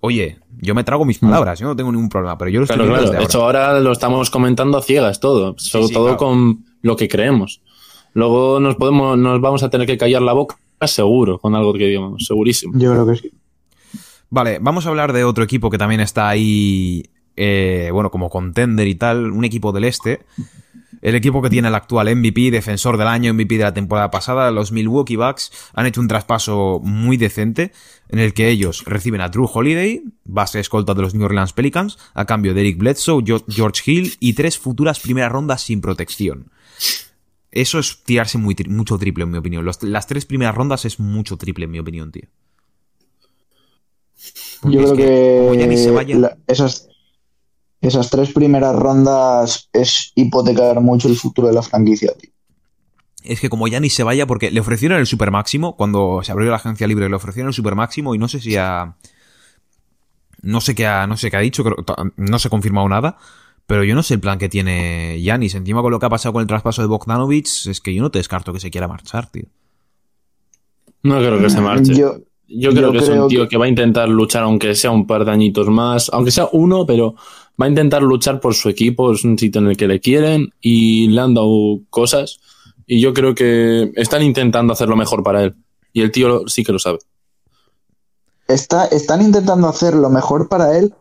Oye, yo me trago mis palabras, yo no tengo ningún problema, pero yo lo estoy Claro, claro. desde De ahora. hecho, ahora lo estamos comentando a ciegas todo, sobre sí, todo claro. con lo que creemos. Luego nos podemos, nos vamos a tener que callar la boca, seguro, con algo que digamos, segurísimo. yo creo que sí. Vale, vamos a hablar de otro equipo que también está ahí, eh, bueno, como contender y tal, un equipo del este. El equipo que tiene el actual MVP, defensor del año, MVP de la temporada pasada, los Milwaukee Bucks, han hecho un traspaso muy decente en el que ellos reciben a Drew Holiday, base escolta de los New Orleans Pelicans, a cambio de Eric Bledsoe, George Hill y tres futuras primeras rondas sin protección. Eso es tirarse mucho triple, en mi opinión. Las tres primeras rondas es mucho triple, en mi opinión, tío. Porque Yo creo se que vaya- la- esas, esas tres primeras rondas es hipotecar mucho el futuro de la franquicia, tío. Es que como ya ni se vaya, porque le ofrecieron el super máximo, cuando se abrió la agencia libre, le ofrecieron el super máximo y no sé si ha. No sé qué ha, no sé qué ha dicho, no se ha confirmado nada. Pero yo no sé el plan que tiene Yanis. Encima con lo que ha pasado con el traspaso de Bogdanovich, es que yo no te descarto que se quiera marchar, tío. No creo que se marche. Yo, Yo, creo yo que es un tío que- que... va a intentar luchar, aunque sea un par de añitos más, aunque sea uno, pero va a intentar luchar por su equipo, es un sitio en el que le quieren y le han dado cosas. Y yo creo que están intentando hacer lo mejor para él. Y el tío lo- sí que lo sabe. está, están intentando hacer lo mejor para él,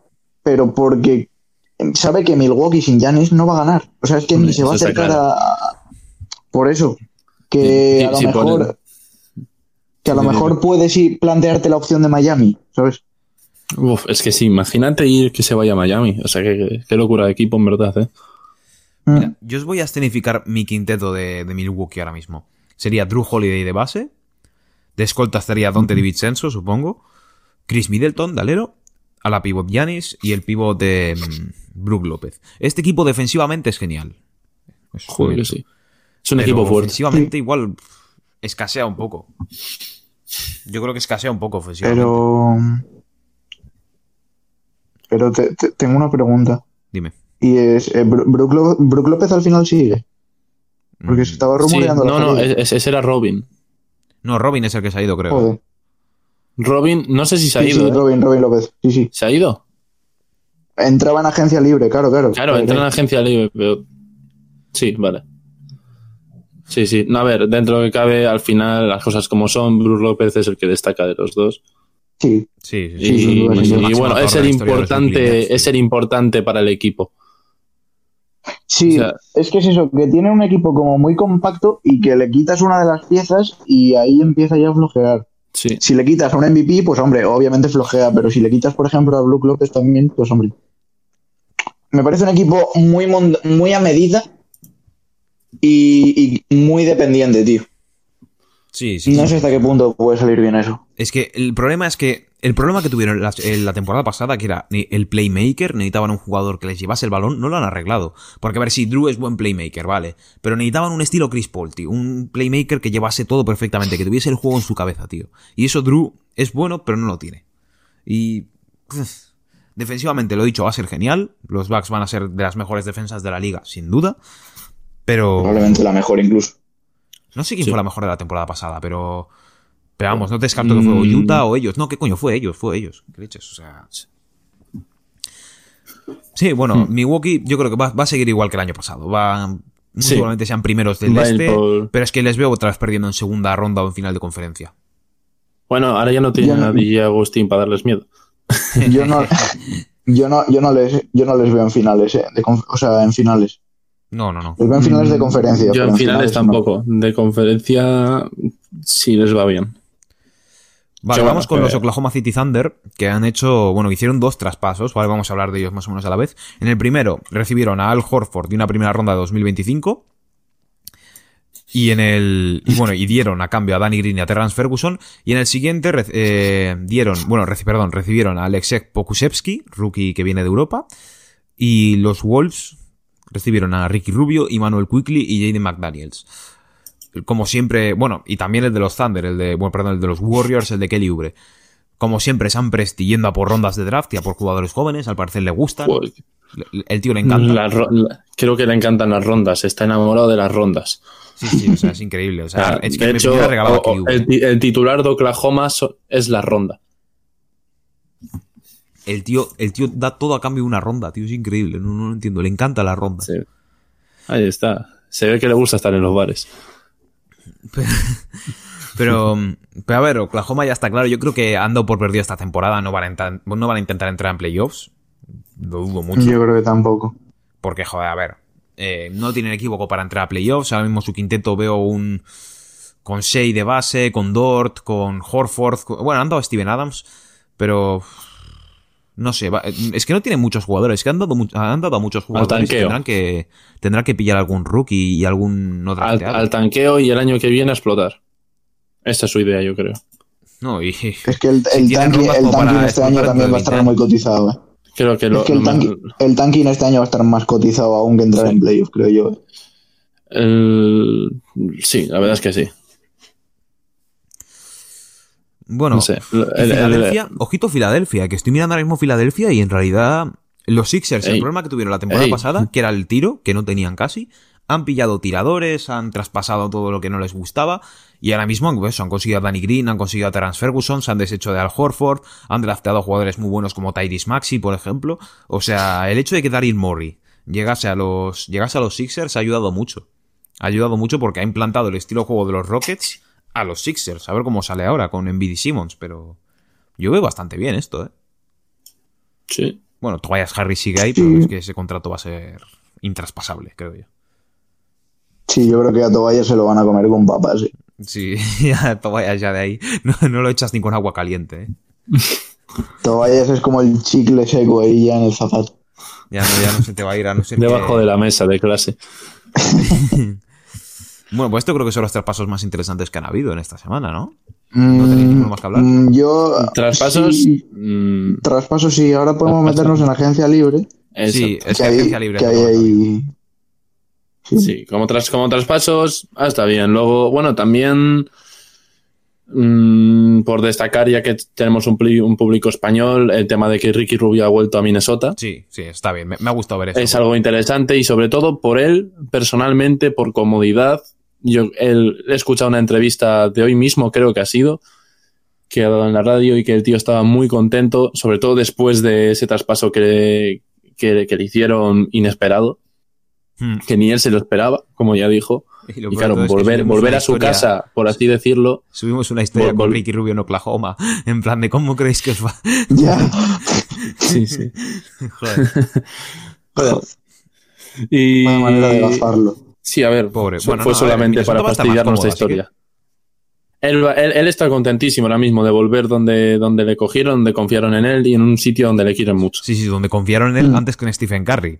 pero porque sabe que Milwaukee sin Giannis no va a ganar. O sea, es que ni se va a acercar claro. a... Por eso, que Sí, a lo sí, por mejor... Que a lo mejor puedes ir plantearte la opción de Miami, ¿sabes? Uf, es que sí, imagínate ir que se vaya a Miami. O sea, qué, qué locura de equipo, en verdad, ¿eh? Mm. Mira, yo os voy a escenificar mi quinteto de, de Milwaukee ahora mismo. Sería Drew Holiday de base. De escolta estaría Dante DiVincenzo, supongo. Chris Middleton, de alero. A la pivot Giannis y el pivot de mm, Brook López. Este equipo defensivamente es genial. Es Joder, sí. Es un Pero equipo fuerte. Ofensivamente igual pff, escasea un poco. Yo creo que escasea un poco ofensivamente. Pero... Pero te- te- tengo una pregunta. Dime. Y es, eh, Brook, Brook López al final sigue. Porque Mm, se estaba Sí, rumoreando la no, no, ese ese era Robin. No, Robin es el que se ha ido, creo. Joder. Robin, no sé si se ha Sí, ido. sí, ¿eh? Robin, Robin López. Sí, sí. ¿Se ha ido? Entraba en agencia libre, claro, claro. Claro, entra en agencia libre, pero. Sí, vale. Sí, sí. No, a ver, dentro de lo que cabe, al final, las cosas como son, Bruce López es el que destaca de los dos. Sí, Sí, sí, Y, sí. y- Máximo bueno, es ser importante, es ser importante para el equipo. sí. O sea- es que es eso, que tiene un equipo como muy compacto y que le quitas una de las piezas y ahí empieza ya a flojear. Sí. Si le quitas a un MVP, pues hombre, obviamente flojea, pero si le quitas, por ejemplo, a Brook López también, pues hombre. Me parece un equipo muy, mon- muy a medida y, y muy dependiente, tío. Sí, sí, No sí. sé hasta qué punto puede salir bien eso. Es que el problema es que el problema que tuvieron la, en la temporada pasada, que era el playmaker, necesitaban un jugador que les llevase el balón, no lo han arreglado. Porque a ver si Drew es buen playmaker, vale. Pero necesitaban un estilo Chris Paul, tío. Un playmaker que llevase todo perfectamente, que tuviese el juego en su cabeza, tío. Y eso Drew es bueno, pero no lo tiene. Y... Defensivamente, lo he dicho, va a ser genial. Los Bucks van a ser de las mejores defensas de la liga, sin duda. Pero. Probablemente la mejor incluso. No sé quién Sí. fue la mejor de la temporada pasada, pero. Pero vamos, no te descarto que fue o Utah o ellos. No, ¿qué coño? Fue ellos, fue ellos. ¿Qué leches? O sea. Sí, bueno, Milwaukee yo creo que va, va a seguir igual que el año pasado. Va. Sí. seguramente sean primeros del Va este, por- pero es que les veo otra vez perdiendo en segunda ronda o en final de conferencia. Bueno, ahora ya no tiene a DJ Agustín para darles miedo. Yo no, yo no, yo no les, yo no les veo en finales, eh, de o sea, en finales. No, no, no. Les veo en finales de conferencia. Yo en finales tampoco. De conferencia sí les va bien. Vale, vamos con los eh. Oklahoma City Thunder, que han hecho, bueno, hicieron dos traspasos, ¿vale? Vamos a hablar de ellos más o menos a la vez. En el primero recibieron a Al Horford de una primera ronda de 2025. Y en el. Y bueno, y dieron a cambio a Danny Green y a Terrence Ferguson. Y en el siguiente eh, dieron. Bueno, reci- perdón, recibieron a Alexej Pokusevsky, rookie que viene de Europa. Y los Wolves recibieron a Ricky Rubio, Emmanuel Quickly y Jaden McDaniels. Como siempre, bueno, y también el de los Thunder, el de, bueno, perdón, el de los Warriors, el de Kelly Oubre. Como siempre, Sam Presti yendo a por rondas de draft y a por jugadores jóvenes, al parecer le gustan. El tío le encanta. La creo que le encantan las rondas. Está enamorado de las rondas. Sí, sí, o sea, es increíble. O sea, Ah, es que de me hecho, a o- el, ti- el titular de Oklahoma es la ronda. El tío, el tío da todo a cambio de una ronda, tío, es increíble. No, no lo entiendo, le encanta la ronda. Sí. Ahí está. Se ve que le gusta estar en los bares. Pero, pero a ver, Oklahoma ya está claro. Yo creo que ando por perdido esta temporada. No van a, entrar- no van a intentar entrar en playoffs. Lo dudo mucho. Yo creo que tampoco. Porque, joder, a ver. eh, no tienen equivoco para entrar a playoffs. Ahora mismo su quinteto veo un. Con Shea de base, con Dort, con Horford. con- bueno, han dado a Steven Adams. Pero. No sé, va- es que no tienen muchos jugadores. Es que han dado, han dado a muchos jugadores. tanqueo. Tendrán que, tendrán que pillar algún rookie y algún no Al, al tanqueo y el año que viene a explotar. Esa es su idea, yo creo. No, y. Es que el, Si el tanque, el tanking para este año también va a estar 20 muy cotizado. eh. Creo que lo, es que lo el, más- tanking, el tanking este año va a estar más cotizado aún que entrar Sí. en playoff, creo yo. eh. el- sí, la verdad es que sí. Bueno, No sé. y El- el- Filadelfia, ojito Filadelfia, que estoy mirando ahora mismo Filadelfia y en realidad los Sixers, el problema que tuvieron la temporada Ey. pasada, que era el tiro, que no tenían casi, han pillado tiradores, han traspasado todo lo que no les gustaba y ahora mismo pues, han conseguido a Danny Green, han conseguido a Terrence Ferguson, se han deshecho de Al Horford, han drafteado jugadores muy buenos como Tyrese Maxi, por ejemplo. O sea, el hecho de que Daryl Morey llegase a los, llegase a los Sixers ha ayudado mucho. Ha ayudado mucho porque ha implantado el estilo de juego de los Rockets a los Sixers. A ver cómo sale ahora con Embiid y Simmons, pero yo veo bastante bien esto, ¿eh? sí. Bueno, Tobias Harris sigue ahí, Sí. pero es que ese contrato va a ser intraspasable, creo yo. Sí, yo creo que a Tobias se lo van a comer con papas. sí. Sí, ya Tobias ya de ahí. No, no lo echas ni con agua caliente, ¿eh? Tobias es como el chicle seco ahí ya en el zapato. Ya no, ya no se te va a ir a no ser Debajo que- de la mesa de clase. Bueno, pues esto creo que son los traspasos más interesantes que han habido en esta semana, ¿no? ¿No tenéis Mm, ninguno más que hablar? mm, Yo. Traspasos. sí, mm, traspasos sí, ahora podemos Traspasos. meternos en agencia libre. Sí, es que que hay, agencia libre. que hay ahí- Sí. Sí, como, tras, como traspasos, ah, está bien. Luego, bueno, también mm, por destacar, ya que tenemos un, pli- un público español, el tema de que Ricky Rubio ha vuelto a Minnesota. Sí, sí, está bien. Me, me ha gustado ver eso. Es algo interesante y sobre todo por él, personalmente, por comodidad. Yo él, he escuchado una entrevista de hoy mismo, creo que ha sido, que ha dado en la radio y que el tío estaba muy contento, sobre todo después de ese traspaso que, que, que le hicieron inesperado, Hmm. que ni él se lo esperaba, como ya dijo. Y, claro, volver, volver a su historia- casa, por así decirlo, Subimos una historia con Ricky Rubio en Oklahoma. En plan de cómo creéis que os va. Ya. Sí, sí. Joder. Y... Una manera de gafarlo. Sí, a ver, Pobre. Bueno, fue no, a ver, solamente para fastidiar nuestra historia. Él, va- él, él está contentísimo ahora mismo de volver donde, donde le cogieron, donde confiaron en él y en un sitio donde le quieren mucho. Sí, sí, donde confiaron en él Mm. antes que en Stephen Curry.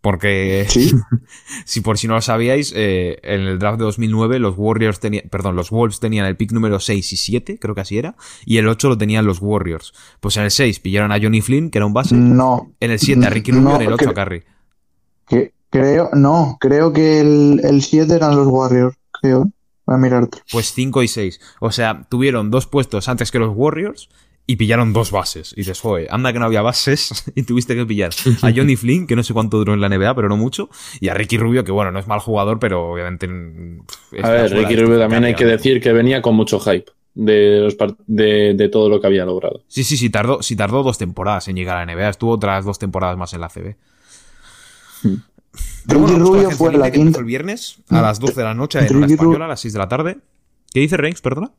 Porque, Sí. si por si no lo sabíais, eh, en el draft de 2009 los Warriors tenían, perdón, los Wolves tenían el pick número 6 y 7, creo que así era, y el 8 lo tenían los Warriors. Pues en el 6 pillaron a Johnny Flynn, que era un base, No. en el 7 a Ricky Rubio, No, en el 8 a Curry. que- creo, no, creo que el, el 7 eran los Warriors, creo. Voy a mirarte. Pues 5 y 6. O sea, tuvieron dos puestos antes que los Warriors y pillaron dos bases. Y dices, joder, anda que no había bases y tuviste que pillar a Johnny Flynn, que no sé cuánto duró en la NBA, pero no mucho, y a Ricky Rubio, que bueno, no es mal jugador, pero obviamente... A ver, Ricky Rubio también hay que decir que venía con mucho hype de, los de, de, todo lo que había logrado. Sí, sí, sí, tardó, sí, tardó dos temporadas en llegar a la NBA, estuvo otras dos temporadas más en la CB. Hmm. Ricky Rubio fue la quinta. El viernes a las 12 de la noche en la española, a las 6 de la tarde. ¿Qué dice Reigns, perdona?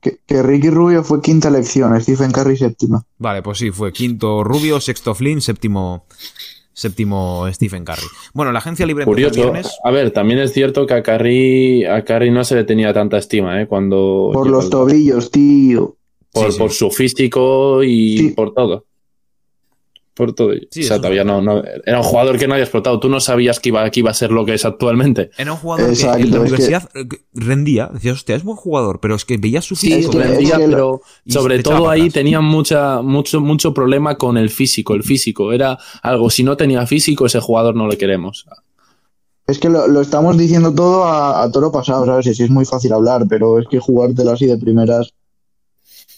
Que, Ricky Rubio fue quinta elección, Stephen Curry séptima. Vale, pues sí, fue quinto Rubio, sexto Flynn, séptimo, séptimo Stephen Curry. Bueno, la agencia libre Curioso. Viernes... A ver, también es cierto que a Curry, a Curry no se le tenía tanta estima, ¿eh? Cuando... Por los tobillos, tío. Por, por su físico y por todo por todo. o sea, todavía no, no, Era un jugador que no había explotado. Tú no sabías que iba, que iba a ser lo que es actualmente. Era un jugador que en la universidad eh, rendía. Decías, hostia, es buen jugador, pero es que veías su físico. Sí, rendía, pero sobre todo ahí tenía mucha, mucho, mucho problema con el físico. El físico era algo, si no tenía físico, ese jugador no le queremos. Es que lo, estamos diciendo todo a, a, toro pasado, ¿sabes? Y sí es muy fácil hablar, pero es que jugártelo así de primeras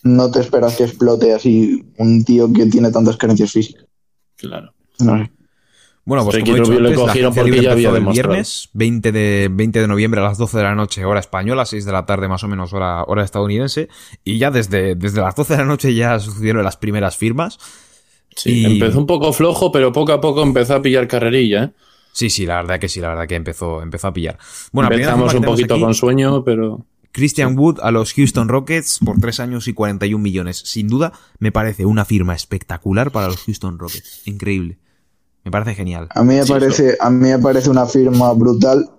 no te esperas que explote así un tío que tiene tantas carencias físicas. Claro. Bueno, pues como he dicho antes, cogieron porque ya había el viernes 20 de, 20 de noviembre a las 12 de la noche, hora española, 6 de la tarde más o menos, hora, hora estadounidense. Y ya desde, desde las 12 de la noche ya sucedieron las primeras firmas. Sí, empezó un poco flojo, pero poco a poco empezó a pillar carrerilla, ¿eh? Sí, sí, la verdad que sí, la verdad que empezó, empezó a pillar. Bueno, empezamos un poquito con sueño, pero... Christian Wood a los Houston Rockets por 3 años y 41 millones. Sin duda, me parece una firma espectacular para los Houston Rockets. Increíble. Me parece genial. A mí me, parece, a mí me parece una firma brutal,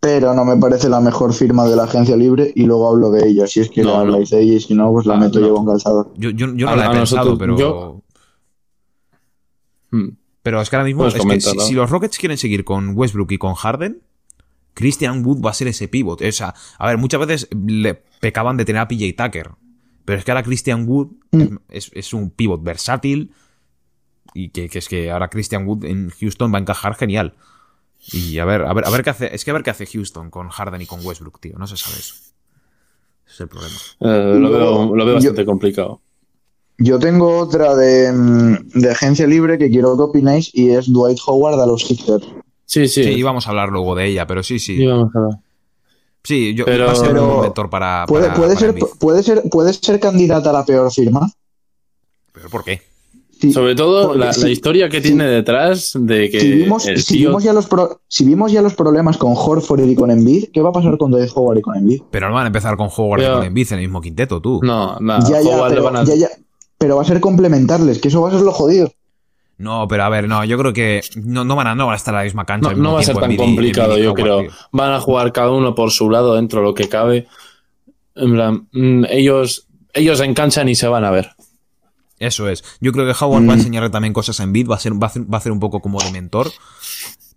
pero no me parece la mejor firma de la agencia libre y luego hablo de ella. Si es que no, habláis de ella y si no, pues la meto yo con calzador. Yo, yo, no la he pensado, pero... Hmm. Pero es que ahora mismo, es que si, los Rockets quieren seguir con Westbrook y con Harden, Christian Wood va a ser ese pivot. O sea, a ver, muchas veces le pecaban de tener a PJ Tucker. Pero es que ahora Christian Wood mm. es, un pivot versátil. Y que, es que ahora Christian Wood en Houston va a encajar genial. Y a ver, a ver, a ver qué hace. Es que a ver qué hace Houston con Harden y con Westbrook, tío. No se sabe eso. Ese es el problema. Eh, lo, veo, bastante complicado. Yo tengo otra de, de, agencia libre que quiero que opináis y es Dwight Howard a los Sixers. Sí, sí. Sí, íbamos a hablar luego de ella, pero sí, sí. Íbamos a hablar. Sí, yo pero, a ser un mentor para. ¿Puede, puede, ser, puede, ser, ¿Puede ser candidata a la peor firma? ¿Pero por qué? Sobre todo la, historia que tiene detrás de que. Si vimos, si, vimos ya los si vimos ya los problemas con Horford y con Embiid, ¿qué va a pasar con Dwight Howard y con Embiid? Pero no van a empezar con Howard y con Embiid en el mismo quinteto, tú. No, no. Ya, ya, pero, ya, ya, pero va a ser complementarles, que eso va a ser lo jodido. No, pero a ver, no, yo creo que no, no, van, a, no van a estar a la misma cancha. No, va a ser tan complicado, yo creo. Van a jugar cada uno por su lado dentro de lo que cabe. En plan, mm, ellos, ellos enganchan y se van a ver. Eso es. Yo creo que Howard va a mm. enseñarle también cosas en beat, va a ser, va a hacer, un poco como de mentor.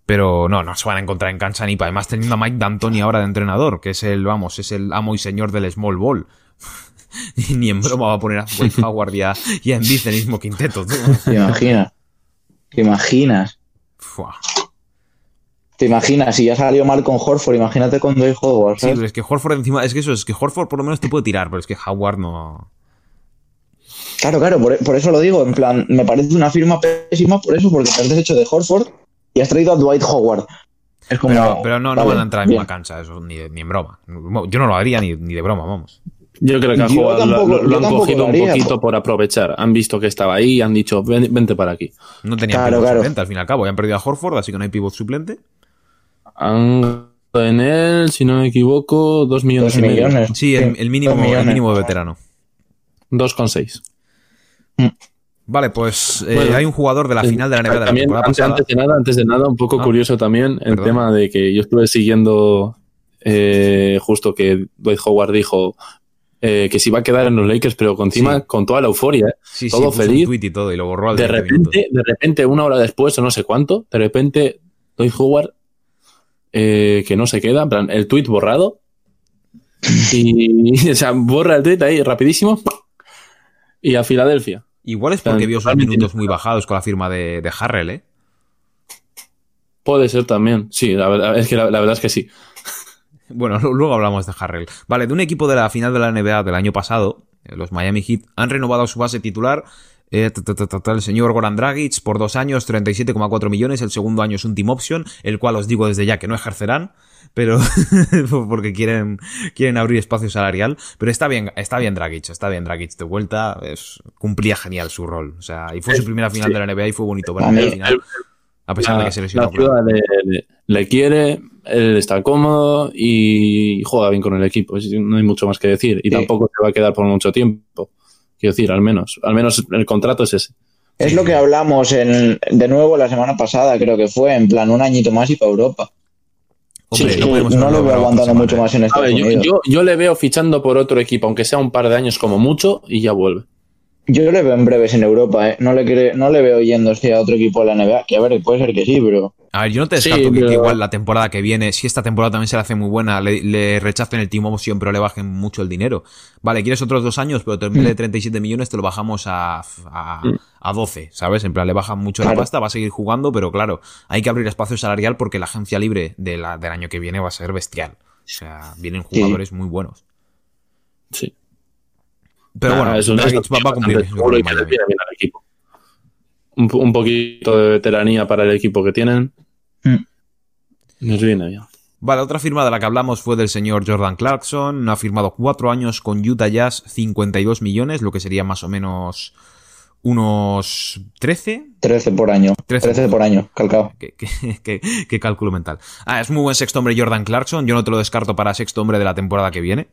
Pero no, no se van a encontrar en cancha ni para. Además, teniendo a Mike D'Antoni ahora de entrenador, que es el, vamos, es el amo y señor del small ball. ni en broma va a poner a Howard y a, y en el mismo quinteto. ¿Te imaginas? ¿Te imaginas? ¿Te imaginas? Si ya salió mal con Horford, imagínate con Dwight Howard. Sí, pero es que Horford encima, es que eso, es que Horford por lo menos te puede tirar, pero es que Howard no. Claro, claro, por, eso lo digo. En plan, me parece una firma pésima por eso, porque te has deshecho de Horford y has traído a Dwight Howard. Es como, pero, no, no van a entrar en la cancha, eso, ni, ni en broma. Yo no lo haría ni, ni de broma, vamos. Yo creo que lo, han cogido un poquito por aprovechar. Han visto que estaba ahí y han dicho, vente para aquí. No tenían pivot suplente al fin y al cabo. Ya han perdido a Horford, así que no hay pivot suplente. Han en él, si no me equivoco, dos millones. y medio. Sí, el, mínimo, el mínimo de veterano. 2,6. Mm. Vale, pues eh, hay un jugador de la final de la NBA de la antes, antes, de nada, antes de nada, un poco ah, curioso también el tema de que yo estuve siguiendo eh, justo que Dwight Howard dijo eh, que se iba a quedar en los Lakers, pero con, encima, con toda la euforia, ¿eh? todo feliz. y todo, y lo borró al de repente, de repente, una hora después, o no sé cuánto, de repente, Doy Howard, eh, que no se queda, en plan, el tweet borrado. Y, o sea, borra el tweet ahí rapidísimo. Y a Filadelfia. Igual es porque vio sus minutos muy bajados con la firma de, de Harrell, ¿eh? Puede ser también. Sí, la verdad, es que la verdad es que sí. Bueno, luego hablamos de Harrell. Vale, de un equipo de la final de la NBA del año pasado, Los Miami Heat han renovado su base titular. Eh, el señor Goran Dragic por dos años, 37,4 millones. El segundo año es un team option, el cual os digo desde ya que no ejercerán, pero porque quieren, quieren abrir espacio salarial. Pero está bien, está bien Dragic, está bien Dragic de vuelta. Es, cumplía genial su rol. O sea, y fue su primera final de la NBA y fue bonito ver al final. A pesar de que se lesionó. La ciudad le, le, quiere, él está cómodo y juega bien con el equipo. No hay mucho más que decir. Y tampoco se va a quedar por mucho tiempo. Quiero decir, al menos. Al menos el contrato es ese. Es lo que hablamos en, de nuevo la semana pasada, creo que fue, en plan un añito más y para Europa. Hombre, Sí, no, no lo veo aguantando mucho más en A Estados ver, yo, Unidos. yo, yo le veo fichando por otro equipo, aunque sea un par de años como mucho, y ya vuelve. Yo le veo en breves en Europa, ¿eh? no, le cre- no le veo yéndose a otro equipo de la NBA, que a ver, puede ser que sí, pero A ver, yo no te Sí, descarto que, pero- que igual la temporada que viene, si esta temporada también se le hace muy buena, le, le rechacen el team option, pero le bajen mucho el dinero. Vale, quieres otros dos años, pero en vez de 37 millones te lo bajamos a, a, a 12, ¿sabes? En plan, le bajan mucho la pasta, va a seguir jugando, pero claro, hay que abrir espacio salarial porque la agencia libre de la- del año que viene va a ser bestial. O sea, vienen Sí. jugadores muy buenos. Sí. Pero bueno, es un- Dragic es va, va a cumplir. bastante seguro y que le viene bien al equipo. Un, un poquito de veteranía para el equipo que tienen. Mm. Nos viene bien. Vale, otra firma de la que hablamos fue del señor Jordan Clarkson. Ha firmado cuatro años con Utah Jazz, 52 millones, lo que sería más o menos unos 13. 13 por año. 13. 13, por año, calcado. ¿Qué, qué, qué- qué cálculo mental? Ah, es muy buen sexto hombre Jordan Clarkson. Yo no te lo descarto para sexto hombre de la temporada que viene,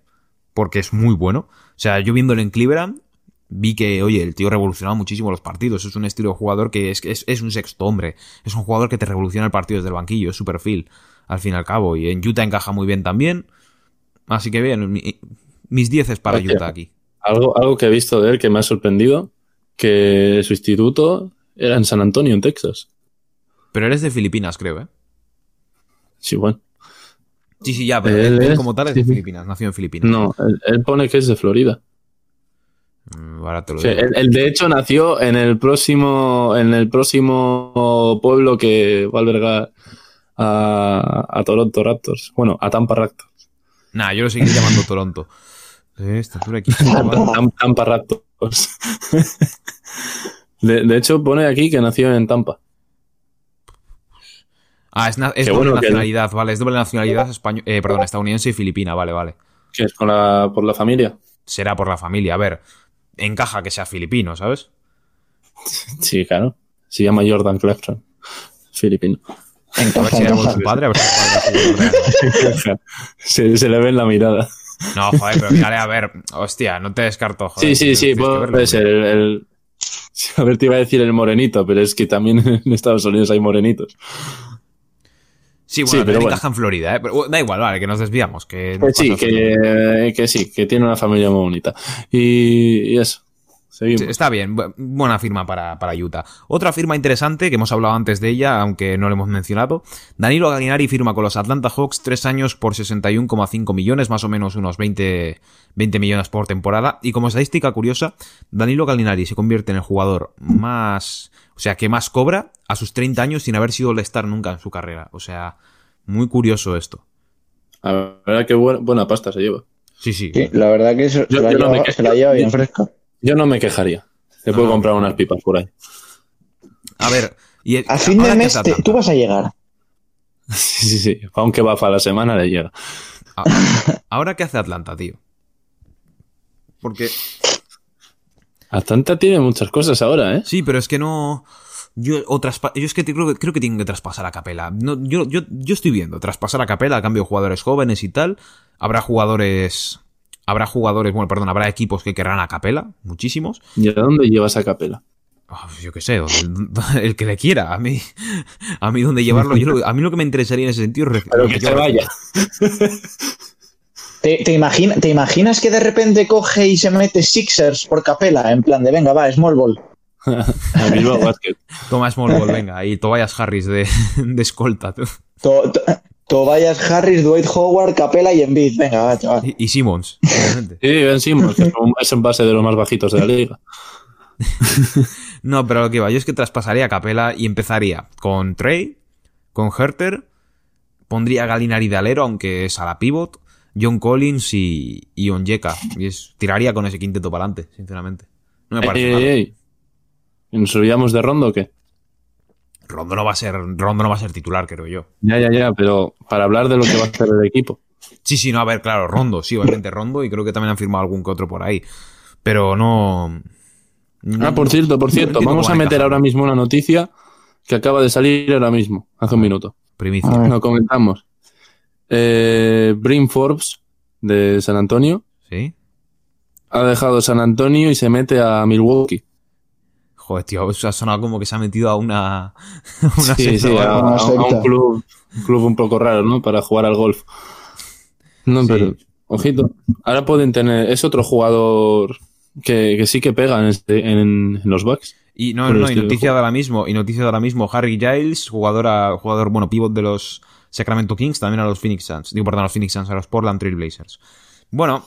porque es muy bueno. O sea, yo viéndolo en Cleveland, vi que, oye, el tío revolucionaba muchísimo los partidos. Es un estilo de jugador que es, es, es un sexto hombre. Es un jugador que te revoluciona el partido desde el banquillo. Es su perfil, al fin y al cabo. Y en Utah encaja muy bien también. Así que bien, mi- mis 10 es para. Utah aquí. Algo, algo que he visto de él que me ha sorprendido, que su instituto era en San Antonio, en Texas. Pero eres de Filipinas, creo, ¿eh? Sí, bueno. Sí, sí, ya, pero Él él, él es- como tal es sí, de. Filipinas, nació en Filipinas. No, él, él pone que es de Florida. Mm, Ahora te lo él, él, de hecho nació en el próximo, en el próximo pueblo que va a albergar a, a Toronto Raptors. Bueno, a Tampa Raptors. Nah, yo lo seguiré llamando Toronto. Eh, estatura aquí. Tam- Tampa Raptors. De, de hecho, pone aquí que nació en Tampa. Ah, es, na- es Qué doble bueno nacionalidad, vale, es doble nacionalidad español, eh, perdón, estadounidense y filipina, vale, vale. Que es con la, por la familia. Será por la familia, a ver, encaja que sea filipino, ¿sabes? Sí, claro. Se llama Jordan Clarkson. Filipino. A ver si su padre, a ver si se, se le ve en la mirada. No, joder, pero mírale, a ver, hostia, no te descarto, joder. Sí, sí, sí, que verlo, puede ser el, el- A ver, te iba a decir el morenito, pero es que también en Estados Unidos hay morenitos. Sí, bueno, Sí, pero bueno. en Florida, ¿eh? Pero, da igual, vale, que nos desviamos. Que nos sí, que, que sí, que tiene una familia muy bonita. Y, y eso. Seguimos. Sí, Está bien, bu- buena firma para, para Utah. Otra firma interesante, que hemos hablado antes de ella, aunque no lo hemos mencionado. Danilo Gallinari firma con los Atlanta Hawks tres años por 61,5 millones, más o menos unos 20, 20 millones por temporada. Y como estadística curiosa, Danilo Gallinari se convierte en el jugador más... O sea, que más cobra a sus 30 años sin haber sido All-Star nunca en su carrera. O sea, muy curioso esto. A ver, qué buena, buena pasta se lleva. Sí, sí. Sí, la verdad que se, Yo- se la, yo no lleva, se la lleva bien fresca. Yo no me quejaría. Se puede No. comprar unas pipas por ahí. A ver... Y A fin de que mes es te- tú vas a llegar. Sí, sí, sí. Aunque va para la semana, le llega. Ah, Ahora, ¿qué hace Atlanta, tío? Porque Atlanta tiene muchas cosas ahora, ¿eh? Sí, pero es que no. Yo, o traspa- yo es que creo, que creo que tienen que traspasar a Capela. No, yo, yo, yo estoy viendo traspasar a Capela a cambio de jugadores jóvenes y tal. Habrá jugadores. Habrá jugadores, bueno, perdón, habrá equipos que querrán a Capela, muchísimos. ¿Y a dónde llevas a Capela? Ah, yo qué sé, el, que le quiera. A mí, a mí donde llevarlo. Yo lo- a mí lo que me interesaría en ese sentido es Pero lo que yo se vaya. ¿Te, te, imagina- ¿Te imaginas que de repente coge y se mete Sixers por capela? En plan de, venga, va, small ball. A Bilbao Basket. Toma Small Ball, venga, y Tobias Harris de, de escolta. tú. To- to- Tobias Harris, Dwight Howard, Capela y Embiid. Venga, va, chaval. Y, y Simmons, obviamente. Sí, Ben Simmons, que es un- base de los más bajitos de la liga. No, pero lo que va, yo es que traspasaría a Capela y empezaría con Trey, con Herter, pondría a Galinari de alero, aunque es a la pivot, John Collins y, y Onyeka. Y es, tiraría con ese quinteto para adelante, sinceramente. No me parece ey, mal. ey. ¿Y ¿Nos olvidamos de Rondo o qué? Rondo no va a ser, Rondo no va a ser titular, creo yo. Ya, ya, ya, pero para hablar de lo que va a hacer el equipo. Sí, sí, no, a ver, claro, Rondo, sí, obviamente Rondo, y creo que también han firmado algún que otro por ahí. Pero no. Ah, por cierto, por cierto, vamos a meter ahora mismo una noticia que acaba de salir ahora mismo, hace un minuto. Primicia. Lo comentamos. Eh, Brim Forbes, de San Antonio, ¿Sí? ha dejado San Antonio y se mete a Milwaukee. Joder, tío, eso ha sonado como que se ha metido a una. una Sí, sí, a, algo. Una a- a secta. un club, un club un poco raro, ¿no? Para jugar al golf. No, Sí. pero, ojito. Ahora pueden tener. Es otro jugador que, que sí que pega en, este- en- en los Bucks. Y no, no, y noticia de ahora mismo, y noticia de ahora mismo, Harry Giles, jugador, jugador, bueno, pivot de los Sacramento Kings, también a los Phoenix Suns. Digo, perdón, a los Phoenix Suns, a los Portland Trail Blazers. Bueno,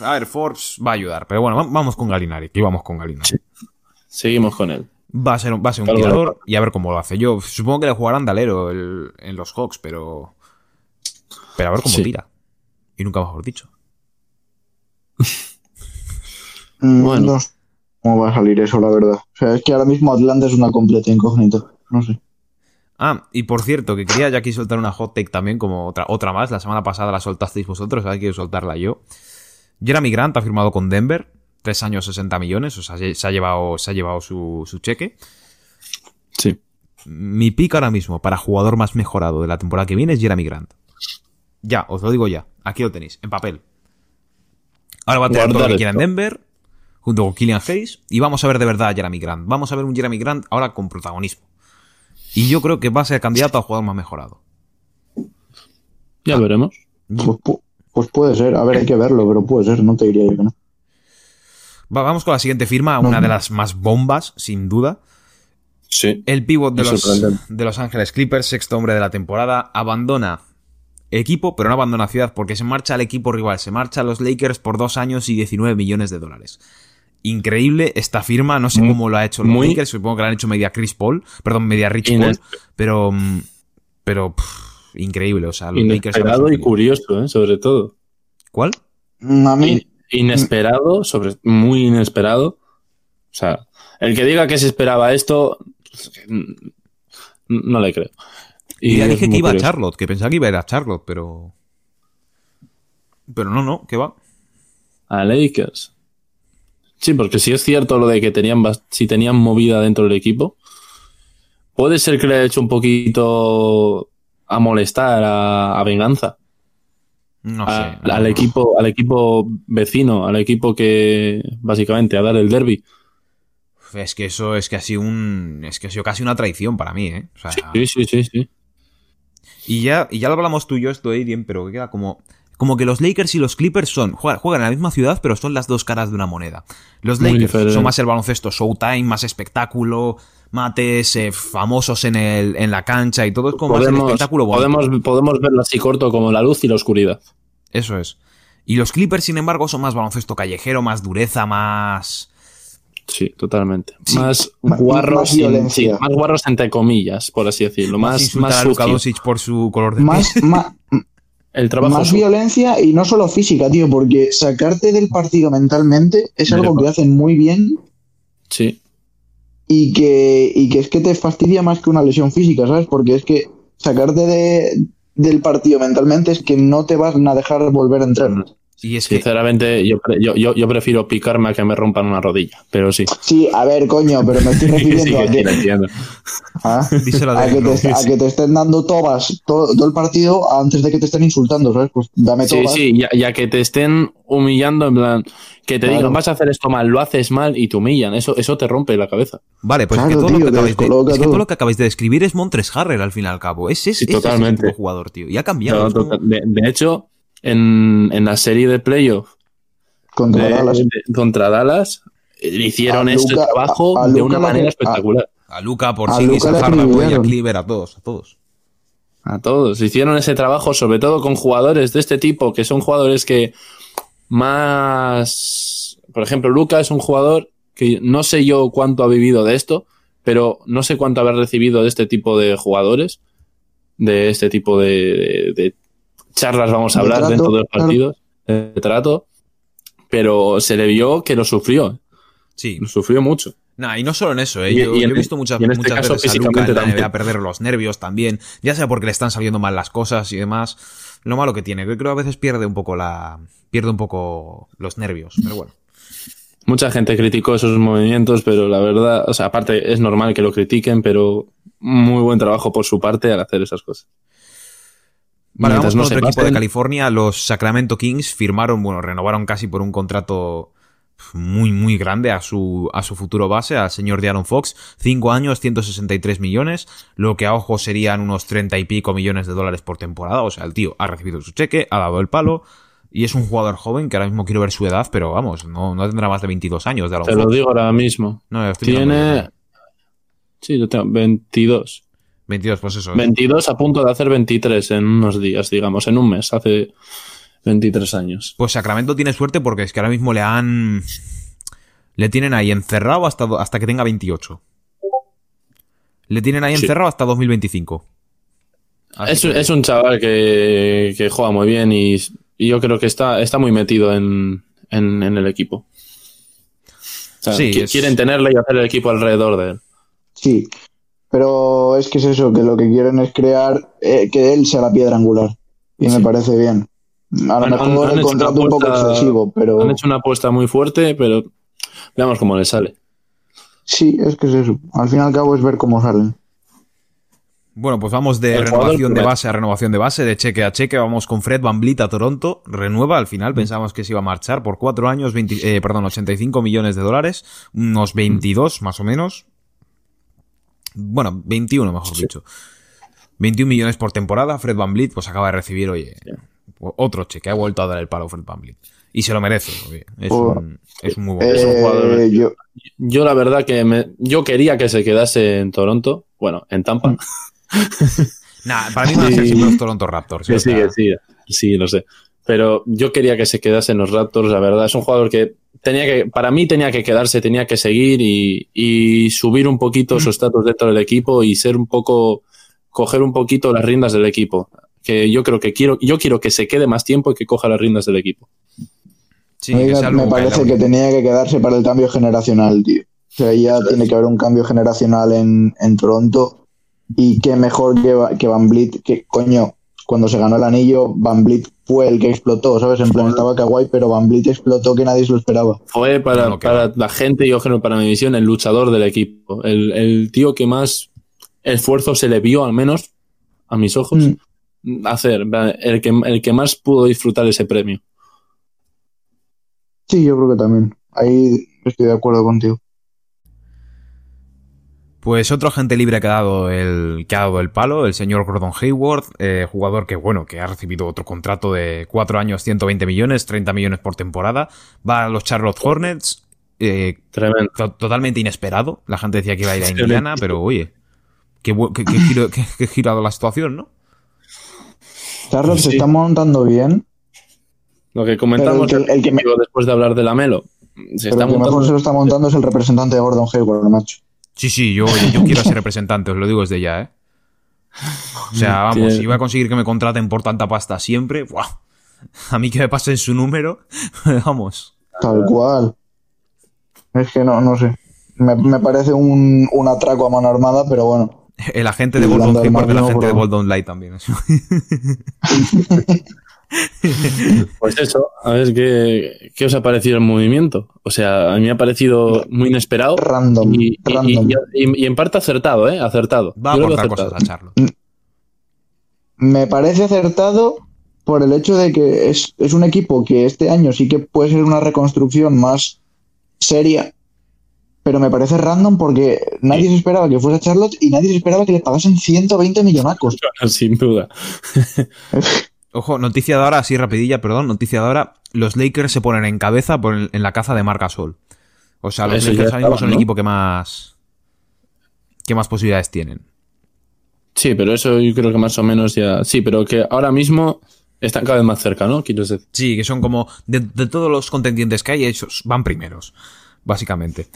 a ver, Forbes va a ayudar, pero bueno, va- vamos con Galinari, que vamos con Galinari. Seguimos con él. Va a ser, un- va a ser un Claro, tirador y a ver cómo lo hace. Yo supongo que le jugarán de alero el- en los Hawks, pero. Pero a ver cómo Sí. tira. Y nunca mejor dicho. Mm, Bueno. No sé cómo va a salir eso, la verdad. O sea, es que ahora mismo Atlanta es una completa incógnita. No sé. Ah, y por cierto, que quería ya aquí soltar una hot take también, como otra, otra más. La semana pasada la soltasteis vosotros, ahora quiero soltarla yo. Jeremy Grant ha firmado con Denver, tres años 60 millones, o sea, se ha llevado, se ha llevado su, su cheque. Sí. Mi pick ahora mismo para jugador más mejorado de la temporada que viene es Jeremy Grant. Ya, os lo digo ya. Aquí lo tenéis, en papel. Ahora va a tener todo lo Guardar que quiera en. Denver, junto con Killian Hayes, y vamos a ver de verdad a Jeremy Grant. Vamos a ver un Jeremy Grant ahora con protagonismo. Y yo creo que va a ser candidato a jugador más mejorado. Ya veremos. Pues, pu- pues puede ser. A ver, hay que verlo, pero puede ser. No te diría yo que no. Va- vamos con la siguiente firma, una de las más bombas, sin duda. Sí. El pívot de los, de Los Ángeles Clippers, sexto hombre de la temporada, abandona equipo, pero no abandona ciudad porque se marcha al equipo rival, se marcha a los Lakers por dos años y 19 millones de dólares. Increíble esta firma, no sé Muy- cómo lo ha hecho los muy- Lakers, supongo que la han hecho media Chris Paul, perdón, media Rich Paul, pero, mm, pero pff, increíble, o sea, los Lakers... y curioso, ¿eh? sobre todo. ¿Cuál? Mm, A mí, Inesperado, sobre, muy inesperado. O sea, el que diga que se esperaba esto, pues, no le creo. Y ya dije que iba a. Charlotte, que pensaba que iba a ir a Charlotte, pero... Pero no, no, que va. A Lakers. Sí, porque si es cierto lo de que tenían si tenían movida dentro del equipo, puede ser que le haya hecho un poquito a molestar, a, a venganza. No a- sé. al equipo, al equipo vecino, al equipo que básicamente a dar el derby. Es que eso es que ha sido un. Es que ha sido casi una traición para mí, ¿eh? O sea, Sí, sí, sí, sí. y ya, y ya lo hablamos tú y yo esto, Aiden, pero que queda como. Como que los Lakers y los Clippers son. Juegan, juegan en la misma ciudad, pero son las dos caras de una moneda. Los Muy Lakers diferente. son más el baloncesto showtime, más espectáculo, mates, eh, famosos en, el, en la cancha y todo es como más el Podemos, espectáculo bonito. podemos, podemos verlo así corto como la luz y la oscuridad. Eso es. Y los Clippers, sin embargo, son más baloncesto callejero, más dureza, más. Sí, totalmente. Sí. Más Más- guarros, más sí, más guarros entre comillas, por así decirlo. Más, más a Luka sucio. Doncic por su color de más, piel. ma- El trabajo más violencia y no solo física, tío, porque sacarte del partido mentalmente es algo que hacen muy bien Sí, y que, y que es que te fastidia más que una lesión física, ¿sabes? Porque es que sacarte de, del partido mentalmente es que no te van a dejar volver a entrar. Y es que. sinceramente, yo, yo, yo, yo prefiero picarme a que me rompan una rodilla, pero sí. Sí, a ver, coño, pero me estoy Sí, refiriendo a sí, que, lo entiendo. ¿ah? A a, que te, a que estén dando tobas todo, todo el partido antes de que te estén insultando, ¿sabes? Pues dame Sí, tobas. sí, ya, ya que te estén humillando, en plan, que te Claro. digan, vas a hacer esto mal, lo haces mal y te humillan, eso, eso te rompe la cabeza. Vale, pues es Claro, que todo, tío, lo que acabáis de, es que todo. todo lo que acabáis de describir es Montres Harrell al fin y al cabo. Es, es, Sí, es ese tipo de jugador, tío. Y ha cambiado. Pero, es como- de, de hecho, en, en la serie de playoff Contra de- Dallas. de- contra Dallas, eh, hicieron A este Luka- trabajo a- a de una manera espectacular. A Luca, por A sí, a Hardaway, a. Cleaver, a todos, a todos. A todos. Hicieron ese trabajo, sobre todo con jugadores de este tipo, que son jugadores que más. Por ejemplo, Luca es un jugador que no sé yo cuánto ha vivido de esto, pero no sé cuánto habrá recibido de este tipo de jugadores, de este tipo de, de- de charlas vamos a De hablar trato, dentro de los claro. partidos, de trato, pero se le vio que lo sufrió, Sí. lo sufrió mucho. Nah, y no solo en eso, ¿eh? Y- yo, y yo en- he visto muchas, en este muchas caso veces a físicamente en la NBA perder los nervios también, ya sea porque le están saliendo mal las cosas y demás. Lo malo que tiene, que creo que a veces pierde un poco la pierde un poco los nervios, pero bueno. Mucha gente criticó esos movimientos, pero la verdad, o sea, aparte es normal que lo critiquen, pero muy buen trabajo por su parte al hacer esas cosas. Vale, vamos con otro equipo de California, los Sacramento Kings firmaron, bueno, renovaron casi por un contrato muy, muy grande a su, a su futuro base, al señor De'Aaron Fox. Cinco años, 163 millones, lo que a ojo serían unos 30 y pico millones de dólares por temporada. O sea, el tío ha recibido su cheque, ha dado el palo, y es un jugador joven que ahora mismo quiero ver su edad, pero vamos, no, no tendrá más de 22 años De'Aaron Te lo digo ahora mismo. No, Tiene. Sí, yo tengo 22. 22, pues eso. 22 a punto de hacer 23 en unos días, digamos, en un mes, hace 23 años. Pues Sacramento tiene suerte porque es que ahora mismo le han. Le tienen ahí encerrado hasta, hasta que tenga 28. Le tienen ahí Sí. encerrado hasta 2025. Así Es, que- es un chaval que, que juega muy bien y, y yo creo que está, está muy metido en, en, en el equipo. O sea, Sí, es- quieren tenerle y hacer el equipo alrededor de él. Sí, pero es que es eso, que lo que quieren es crear eh, que él sea la piedra angular. Y me parece bien. A lo Han- mejor han- han el hecho contrato una un poco apuesta- excesivo, pero Han hecho una apuesta muy fuerte, pero veamos cómo le sale. sí, es que es eso. Al fin y al cabo es ver cómo salen. Bueno, pues vamos de El renovación de base a renovación de base, de cheque a cheque. Vamos con Fred Van Vliet a Toronto. Renueva al Mm. final. Pensábamos que se iba a marchar por cuatro años, 20 eh, perdón, 85 millones de dólares. Unos 22 más o menos. Bueno, 21 mejor Sí. dicho. 21 millones por temporada. Fred Van Vliet pues acaba de recibir, oye, otro cheque. Ha vuelto a dar el palo Fred Van Vliet. Y se lo merece. oye. Es, Oh. un, es un muy buen Es un Eh, jugador yo, Yo la verdad que me, yo quería que se quedase en Toronto, bueno, en Tampa. Nah, para mí van a ser Sí. siempre los Toronto Raptors. Sí, que sí, sí, lo sé. Pero yo quería que se quedase en los Raptors, la verdad. Es un jugador que tenía que, para mí tenía que quedarse, tenía que seguir y, y subir un poquito su estatus dentro del equipo y ser un poco, coger un poquito las riendas del equipo. Que yo creo que quiero, yo quiero que se quede más tiempo y que coja las riendas del equipo. sí, me, que parece que tenía que quedarse para el cambio generacional, tío. O sea, ya tiene que haber un cambio generacional en, en Toronto. Y qué mejor que, que Van Vliet, que coño, cuando se ganó el anillo, Van Vliet fue el que explotó, ¿sabes? En plan, estaba kawaii, pero Van Vliet explotó que nadie se lo esperaba. Fue para, No, no, que para la gente y yo creo para mi visión el luchador del equipo. El, el tío que más esfuerzo se le vio, al menos a mis ojos, hacer. El que, el que más pudo disfrutar ese premio. Sí, yo creo que también. Ahí estoy de acuerdo contigo. Pues otro agente libre que ha dado el, que ha dado el palo, el señor Gordon Hayward, eh, jugador que, bueno, que ha recibido otro contrato de 4 años, 120 millones, 30 millones por temporada. Va a los Charlotte Hornets, eh, to- totalmente inesperado. La gente decía que iba a ir a. Indiana, pero oye, qué, qué- qué giro, qué- dado la situación, ¿no? Charlotte se está montando bien, Lo que comentamos el que- el que me- digo, después de hablar de la Melo. Se pero está el que mejor montando. se lo está montando es el representante de Gordon Hayward, macho. Sí, sí, yo, yo quiero ser representante, os lo digo desde ya, ¿eh? O sea, vamos, si iba a conseguir que me contraten por tanta pasta siempre, ¡buah! A mí que me pasen su número, vamos. Tal cual. Es que no, no sé. Me, me parece un, un atraco a mano armada, pero bueno. El agente de Boldon al Hayward, el agente de. Boldon Light también. Pues eso, a ver qué, qué os ha parecido el movimiento. O sea, a mí me ha parecido muy inesperado. Random. Y, y- random. y- y- y en parte acertado, ¿eh? Acertado. Va a Yo acertado. cosas a Charlo. Me parece acertado por el hecho de que es, es un equipo que este año sí que puede ser una reconstrucción más seria, pero me parece random porque nadie se esperaba que fuese Charlotte y nadie se esperaba que le pagasen 120 millonacos. Sin duda. Ojo, noticia de ahora, así rapidilla, perdón, noticia de ahora. Los Lakers se ponen en cabeza por el- en la caza de Marc Gasol. O sea, los Eso Lakers ahora mismo son el equipo que más. que más posibilidades tienen. Sí, pero eso yo creo que más o menos ya. Sí, pero que ahora mismo están cada vez más cerca, ¿no? Quiero decir. Sí, que son como. De, de todos los contendientes que hay, ellos van primeros. Básicamente.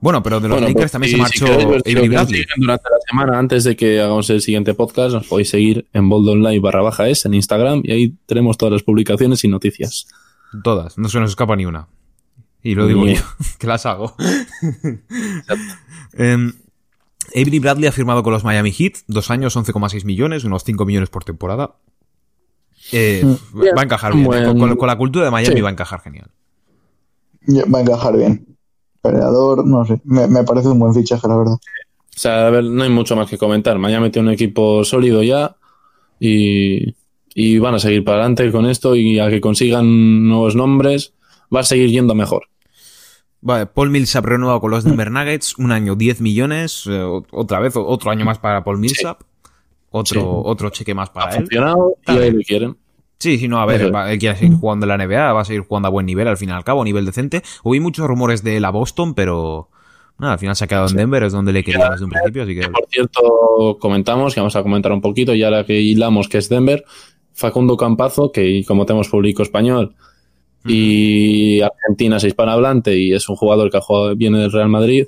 Bueno, pero de los Bueno, Lakers pues, también si- se marchó si Avery Bradley. durante la semana, antes de que hagamos el siguiente podcast, nos podéis seguir en Bold Online barra baja es en Instagram y ahí tenemos todas las publicaciones y noticias. Todas, no se nos escapa ni una. Y lo digo yo, que las hago. Em, Avery Bradley ha firmado con los Miami Heat, dos años, 11,6 millones, unos 5 millones por temporada. Eh, Bien. va a encajar bien. Buen- Con, con- con la cultura de Miami Sí. va a encajar genial. Va a encajar bien. Peleador, no sé. Me, me parece un buen fichaje, la verdad. O sea, a ver, no hay mucho más que comentar. Miami tiene un equipo sólido ya y, y van a seguir para adelante con esto y a que consigan nuevos nombres va a seguir yendo mejor. Vale, Paul Millsap renueva con los Denver Nuggets, un año 10 millones, eh, otra vez, otro año más para Paul Millsap, otro, Sí. otro cheque más para Ha él. funcionado y ahí lo quieren. Sí, sí, no, a ver, es. va- él quiere seguir jugando en la NBA, va a seguir jugando a buen nivel al fin y al cabo, a nivel decente. Oí muchos rumores de la Boston, pero nada, al final se ha quedado en Denver, es donde le quería desde un principio, así que... Por cierto, comentamos que vamos a comentar un poquito, y ahora que hilamos que es Denver, Facundo Campazo, que como tenemos público español y Argentina es hispanohablante y es un jugador que ha jugado, viene del Real Madrid,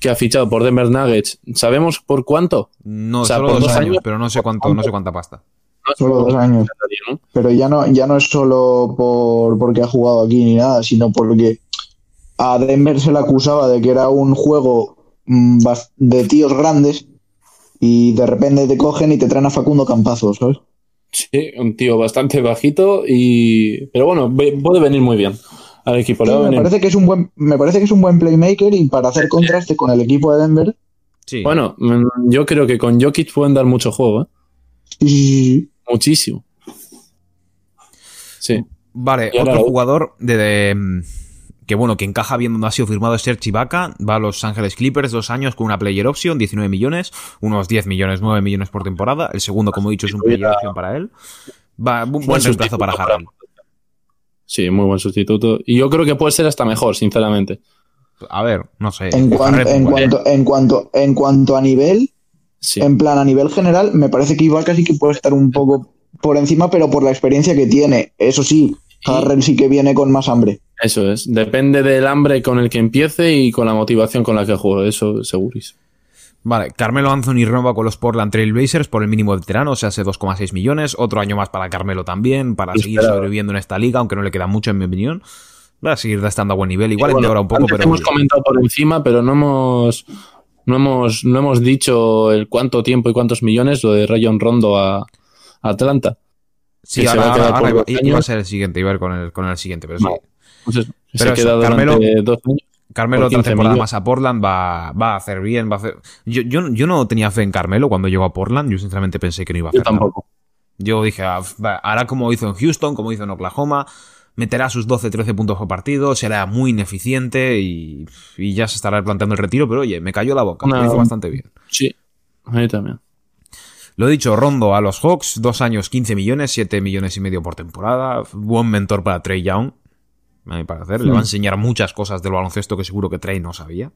que ha fichado por Denver Nuggets. ¿Sabemos por cuánto? No, O sea, solo por dos años, pero no sé cuánto, no sé cuánta pasta. Solo dos años. ¿no? Pero ya no, ya no es solo por porque ha jugado aquí ni nada, sino porque a Denver se le acusaba de que era un juego mm, de tíos grandes y de repente te cogen y te traen a Facundo Campazo, ¿sabes? Sí, un tío bastante bajito y... Pero bueno, puede venir muy bien al equipo. Sí, me venir. parece que es un buen, me parece que es un buen playmaker y para hacer contraste con el equipo de Denver, Sí. Bueno, mm, yo creo que con Jokic pueden dar mucho juego, ¿eh? sí, sí, sí, sí. Muchísimo. Sí. Vale, Y otro jugador de, de, mm, que bueno, que encaja bien donde ha sido firmado es Serge Ibaka, va a Los Ángeles Clippers, dos años con una player option, 19 millones, unos 10 millones, 9 millones por temporada. El segundo, como he dicho, es un player option para él. Va, un buen Buen reemplazo para Harrell. Sí, muy buen sustituto. Y yo creo que puede ser hasta mejor, sinceramente. A ver, no sé. En, cuan- Harrell, en bueno, cuanto, en cuanto, en cuanto a nivel, Sí. en plan a nivel general, me parece que Ibaka sí que puede estar un poco por encima, pero por la experiencia que tiene. Eso sí, Harrell sí que viene con más hambre. Eso es. Depende del hambre con el que empiece y con la motivación con la que juegue. Eso segurísimo. Vale, Carmelo Anthony renova con los Portland Trail Blazers por el mínimo veterano, o sea, hace 2,6 millones. Otro año más para Carmelo también, para Sí, seguir sobreviviendo en esta liga, aunque no le queda mucho, en mi opinión. Va a seguir estando a buen nivel. Igual Bueno, empeora un poco, antes pero. hemos comentado por encima, pero no hemos, no hemos, no hemos dicho el cuánto tiempo y cuántos millones lo de Rayon Rondo a, a Atlanta. Sí, que se ahora, va a ahora iba, iba a ser el siguiente, iba a ir con el, con el siguiente, pero sí. Pues eso, que Pero se eso, Carmelo- dos años. Carmelo otra 15 temporada millones. más a Portland va, va a hacer bien, va a hacer... Yo, yo, yo no tenía fe en Carmelo cuando llegó a Portland, yo sinceramente pensé que no iba a Yo hacer nada. tampoco. Yo dije, ah, hará como hizo en Houston, como hizo en Oklahoma, meterá sus 12-13 puntos por partido, será muy ineficiente y, y ya se estará planteando el retiro, pero oye, me cayó la boca, No. lo hizo bastante bien. Sí, a mí también. Lo dicho, Rondo a los Hawks, dos años 15 millones, 7 millones y medio por temporada, buen mentor para Trey Young, a mi parecer, le va a enseñar muchas cosas del baloncesto que seguro que Trey no sabía.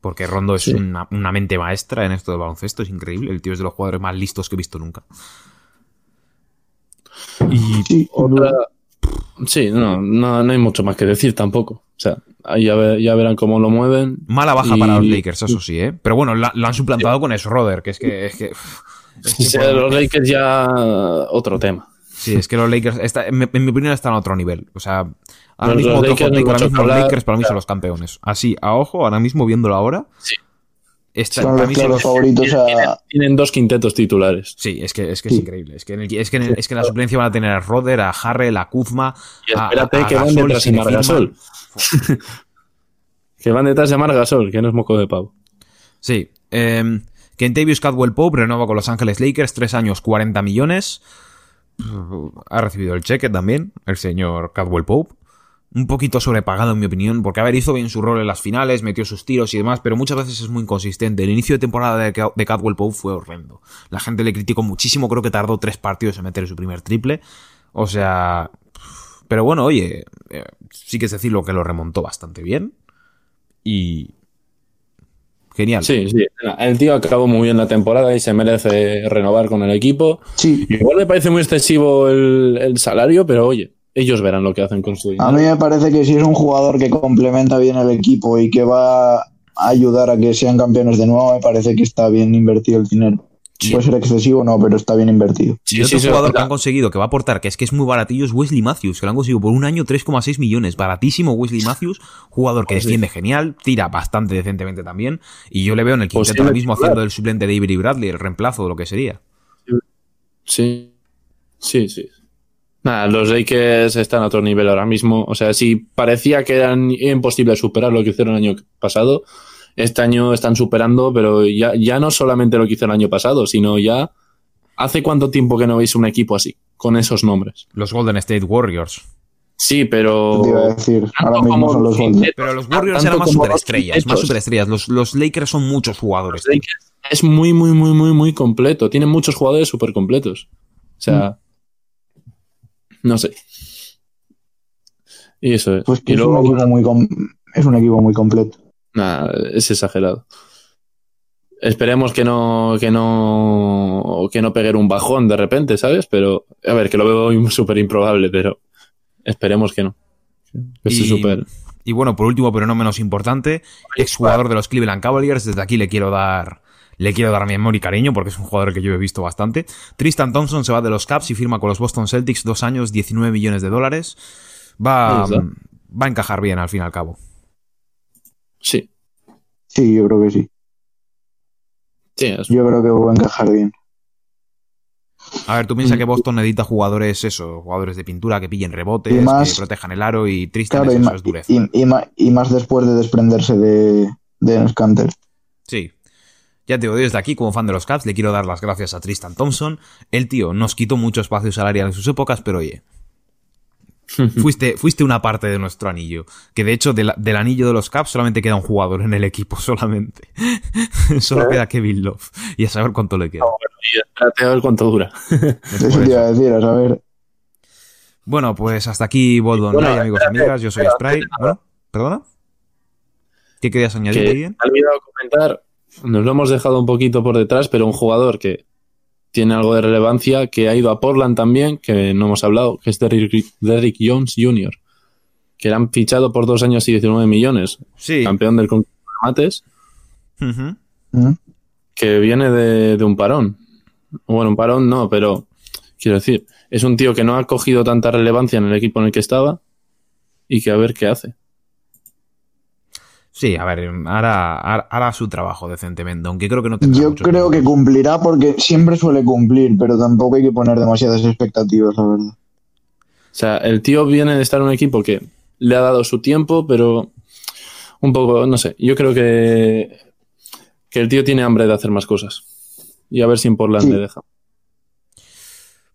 Porque Rondo es Sí. una, una mente maestra en esto del baloncesto, es increíble. El tío es de los jugadores más listos que he visto nunca. Y Sí, Otra... Sí, no, no, no hay mucho más que decir tampoco. O sea, ahí ya, ve- ya verán cómo lo mueven. mala baja Y- para los Lakers, eso sí, ¿eh? Pero bueno, la- lo han suplantado con Schroeder, que es que. Es que es que por- los Lakers ya otro tema. Sí, es que los Lakers, está- en, mi, en mi opinión, están a otro nivel. O sea, ahora Los- mismo los Lakers no ahora mismo los Lakers para mí son los campeones. Así, a ojo, ahora mismo viéndolo ahora. Sí. Está- son para los mí son claros los- favoritos Tienen, a... tienen dos quintetos titulares. Sí, es que es, que es increíble. Es que, en el- es, que en el- es que en la suplencia van a tener a Roder, a Harrell, a Kuzma. Y a- espérate a que van Gasol, detrás de. Margasol. Que van detrás de Margasol, que no es moco de pavo. Sí. Eh, Kentavious Cadwell Pope renueva con Los Ángeles Lakers, tres años, 40 millones. Ha recibido el cheque también, el señor Cadwell Pope. Un poquito sobrepagado, en mi opinión, porque a ver, hizo bien su rol en las finales, metió sus tiros y demás, pero muchas veces es muy inconsistente. El inicio de temporada de, Ca- de Cadwell Pope fue horrendo. La gente le criticó muchísimo, creo que tardó tres partidos en meter su primer triple. O sea. Pero bueno, oye, eh, sí que es decirlo que lo remontó bastante bien. Y. Genial. Sí, sí. El tío acabó muy bien la temporada y se merece renovar con el equipo. Sí, Igual me parece muy excesivo el, el salario, pero oye, ellos verán lo que hacen con su dinero. a mí me parece que si es un jugador que complementa bien el equipo y que va ayudar a que sean campeones de nuevo, me parece que está bien invertido el dinero. Sí. Puede ser excesivo, no, pero está bien invertido. y otro jugador que han conseguido que va a aportar, que es que es muy baratillo, es Wesley Matthews, que lo han conseguido por un año 3,6 millones. Baratísimo Wesley Matthews, jugador que defiende genial, tira bastante decentemente también. Y yo le veo en el quinteto ahora mismo haciendo el suplente de Avery Bradley, el reemplazo de lo que sería. Sí, sí, sí. Nada, los Lakers están a otro nivel ahora mismo. O sea, si parecía que era imposible superar lo que hicieron el año pasado, este año están superando, pero ya, ya no solamente lo que hicieron el año pasado, sino ya hace cuánto tiempo que no veis un equipo así, con esos nombres. Los Golden State Warriors. Sí, pero. Te iba a decir, ahora mismo son los Golden. Pero los Warriors eran más superestrellas, más superestrellas. Los, los Lakers son muchos jugadores. Los Lakers es muy, muy, muy, muy, muy completo. Tienen muchos jugadores súper completos. O sea. Mm. No sé. Y eso es. Pues que y es, luego, un equipo muy com- es un equipo muy completo. Nada, es exagerado. Esperemos que no, que no, que no peguen un bajón de repente, ¿sabes? Pero, a ver, que lo veo súper improbable, pero esperemos que no. Eso es Y- súper. Y bueno, por último, pero no menos importante, exjugador de los Cleveland Cavaliers. Desde aquí le quiero dar. Le quiero dar mi amor y cariño porque es un jugador que yo he visto bastante. Tristan Thompson se va de los Caps y firma con los Boston Celtics dos años, 19 millones de dólares. Va, va a encajar bien al fin y al cabo. Sí, Sí, yo creo que sí. sí, es- Yo creo que va a encajar bien. A ver, tú piensas que Boston necesita jugadores, eso, jugadores de pintura que pillen rebotes, Y más- que protejan el aro y Tristan Claro, es y, eso, ma- es dureza. y- y ma- y más después de desprenderse de, de Enes Kanter. Sí. Ya te digo, desde aquí, como fan de los Caps, le quiero dar las gracias a Tristan Thompson. El tío nos quitó mucho espacio salarial en sus épocas, pero oye, fuiste, fuiste una parte de nuestro anillo. Que de hecho, de la- del anillo de los Caps solamente queda un jugador en el equipo, solamente. Solo queda Kevin Love. Y a saber cuánto le queda. y espérate a ver cuánto dura. Eso te iba a decir, a saber. Bueno, pues hasta aquí Bold Bueno, Online, amigos y amigas. Yo soy. Bueno, ¿Perdona? ¿Qué querías añadir, que he olvidado comentar, nos lo hemos dejado un poquito por detrás, pero un jugador que tiene algo de relevancia, que ha ido a Portland también, que no hemos hablado, que es Derrick, Derrick Jones Jr., que le han fichado por dos años y 19 millones, Sí. campeón del concurso de mates, que viene de, de un parón. Bueno, un parón no, pero quiero decir, es un tío que no ha cogido tanta relevancia en el equipo en el que estaba y que a ver qué hace. Sí, a ver, hará, hará- su trabajo decentemente, aunque creo que no tendrá Yo mucho creo que cumplirá porque siempre suele cumplir, pero tampoco hay que poner demasiadas expectativas, la verdad. O sea, el tío viene de estar en un equipo que le ha dado su tiempo, pero un poco, no sé, yo creo que, que el tío tiene hambre de hacer más cosas. Y a ver si en Portland Sí. le deja.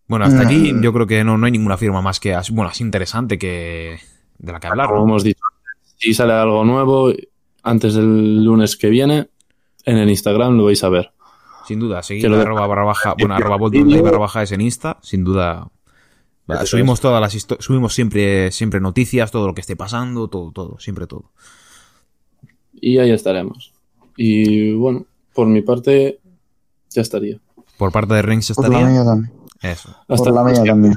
Bueno, hasta aquí Mm. yo creo que no, no hay ninguna firma más que, bueno, así interesante que de la que hablar. Como hemos dicho, si sale algo nuevo antes del lunes que viene, en el Instagram lo vais a ver. Sin duda, seguid Que lo de- arroba barra baja, bueno, arroba Online luego- barra baja es en Insta, sin duda. Va, subimos todas las subimos siempre, siempre noticias, todo lo que esté pasando, todo, todo, siempre todo. Y ahí estaremos. Y bueno, por mi parte, ya estaría. Por parte de Rings Por la estaría. mía también. Eso. Hasta Por la mía también.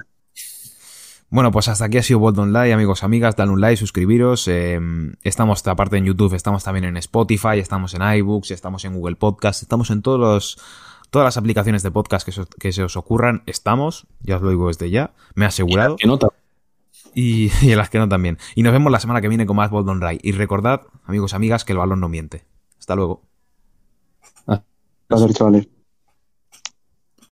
Bueno, pues hasta aquí ha sido Bold Online, amigos, amigas. Dale un like, suscribiros. eh, estamos, aparte en YouTube, estamos también en Spotify, estamos en iBooks, estamos en Google Podcast, estamos en todos los, todas las aplicaciones de podcast que, se os- que se os ocurran. Estamos, ya os lo digo desde ya, me he asegurado. Que nota. Y, y en las que no también. Y nos vemos la semana que viene con más Bold Online. Y recordad, amigos, amigas, que el balón no miente. Hasta luego. Placer, chavales.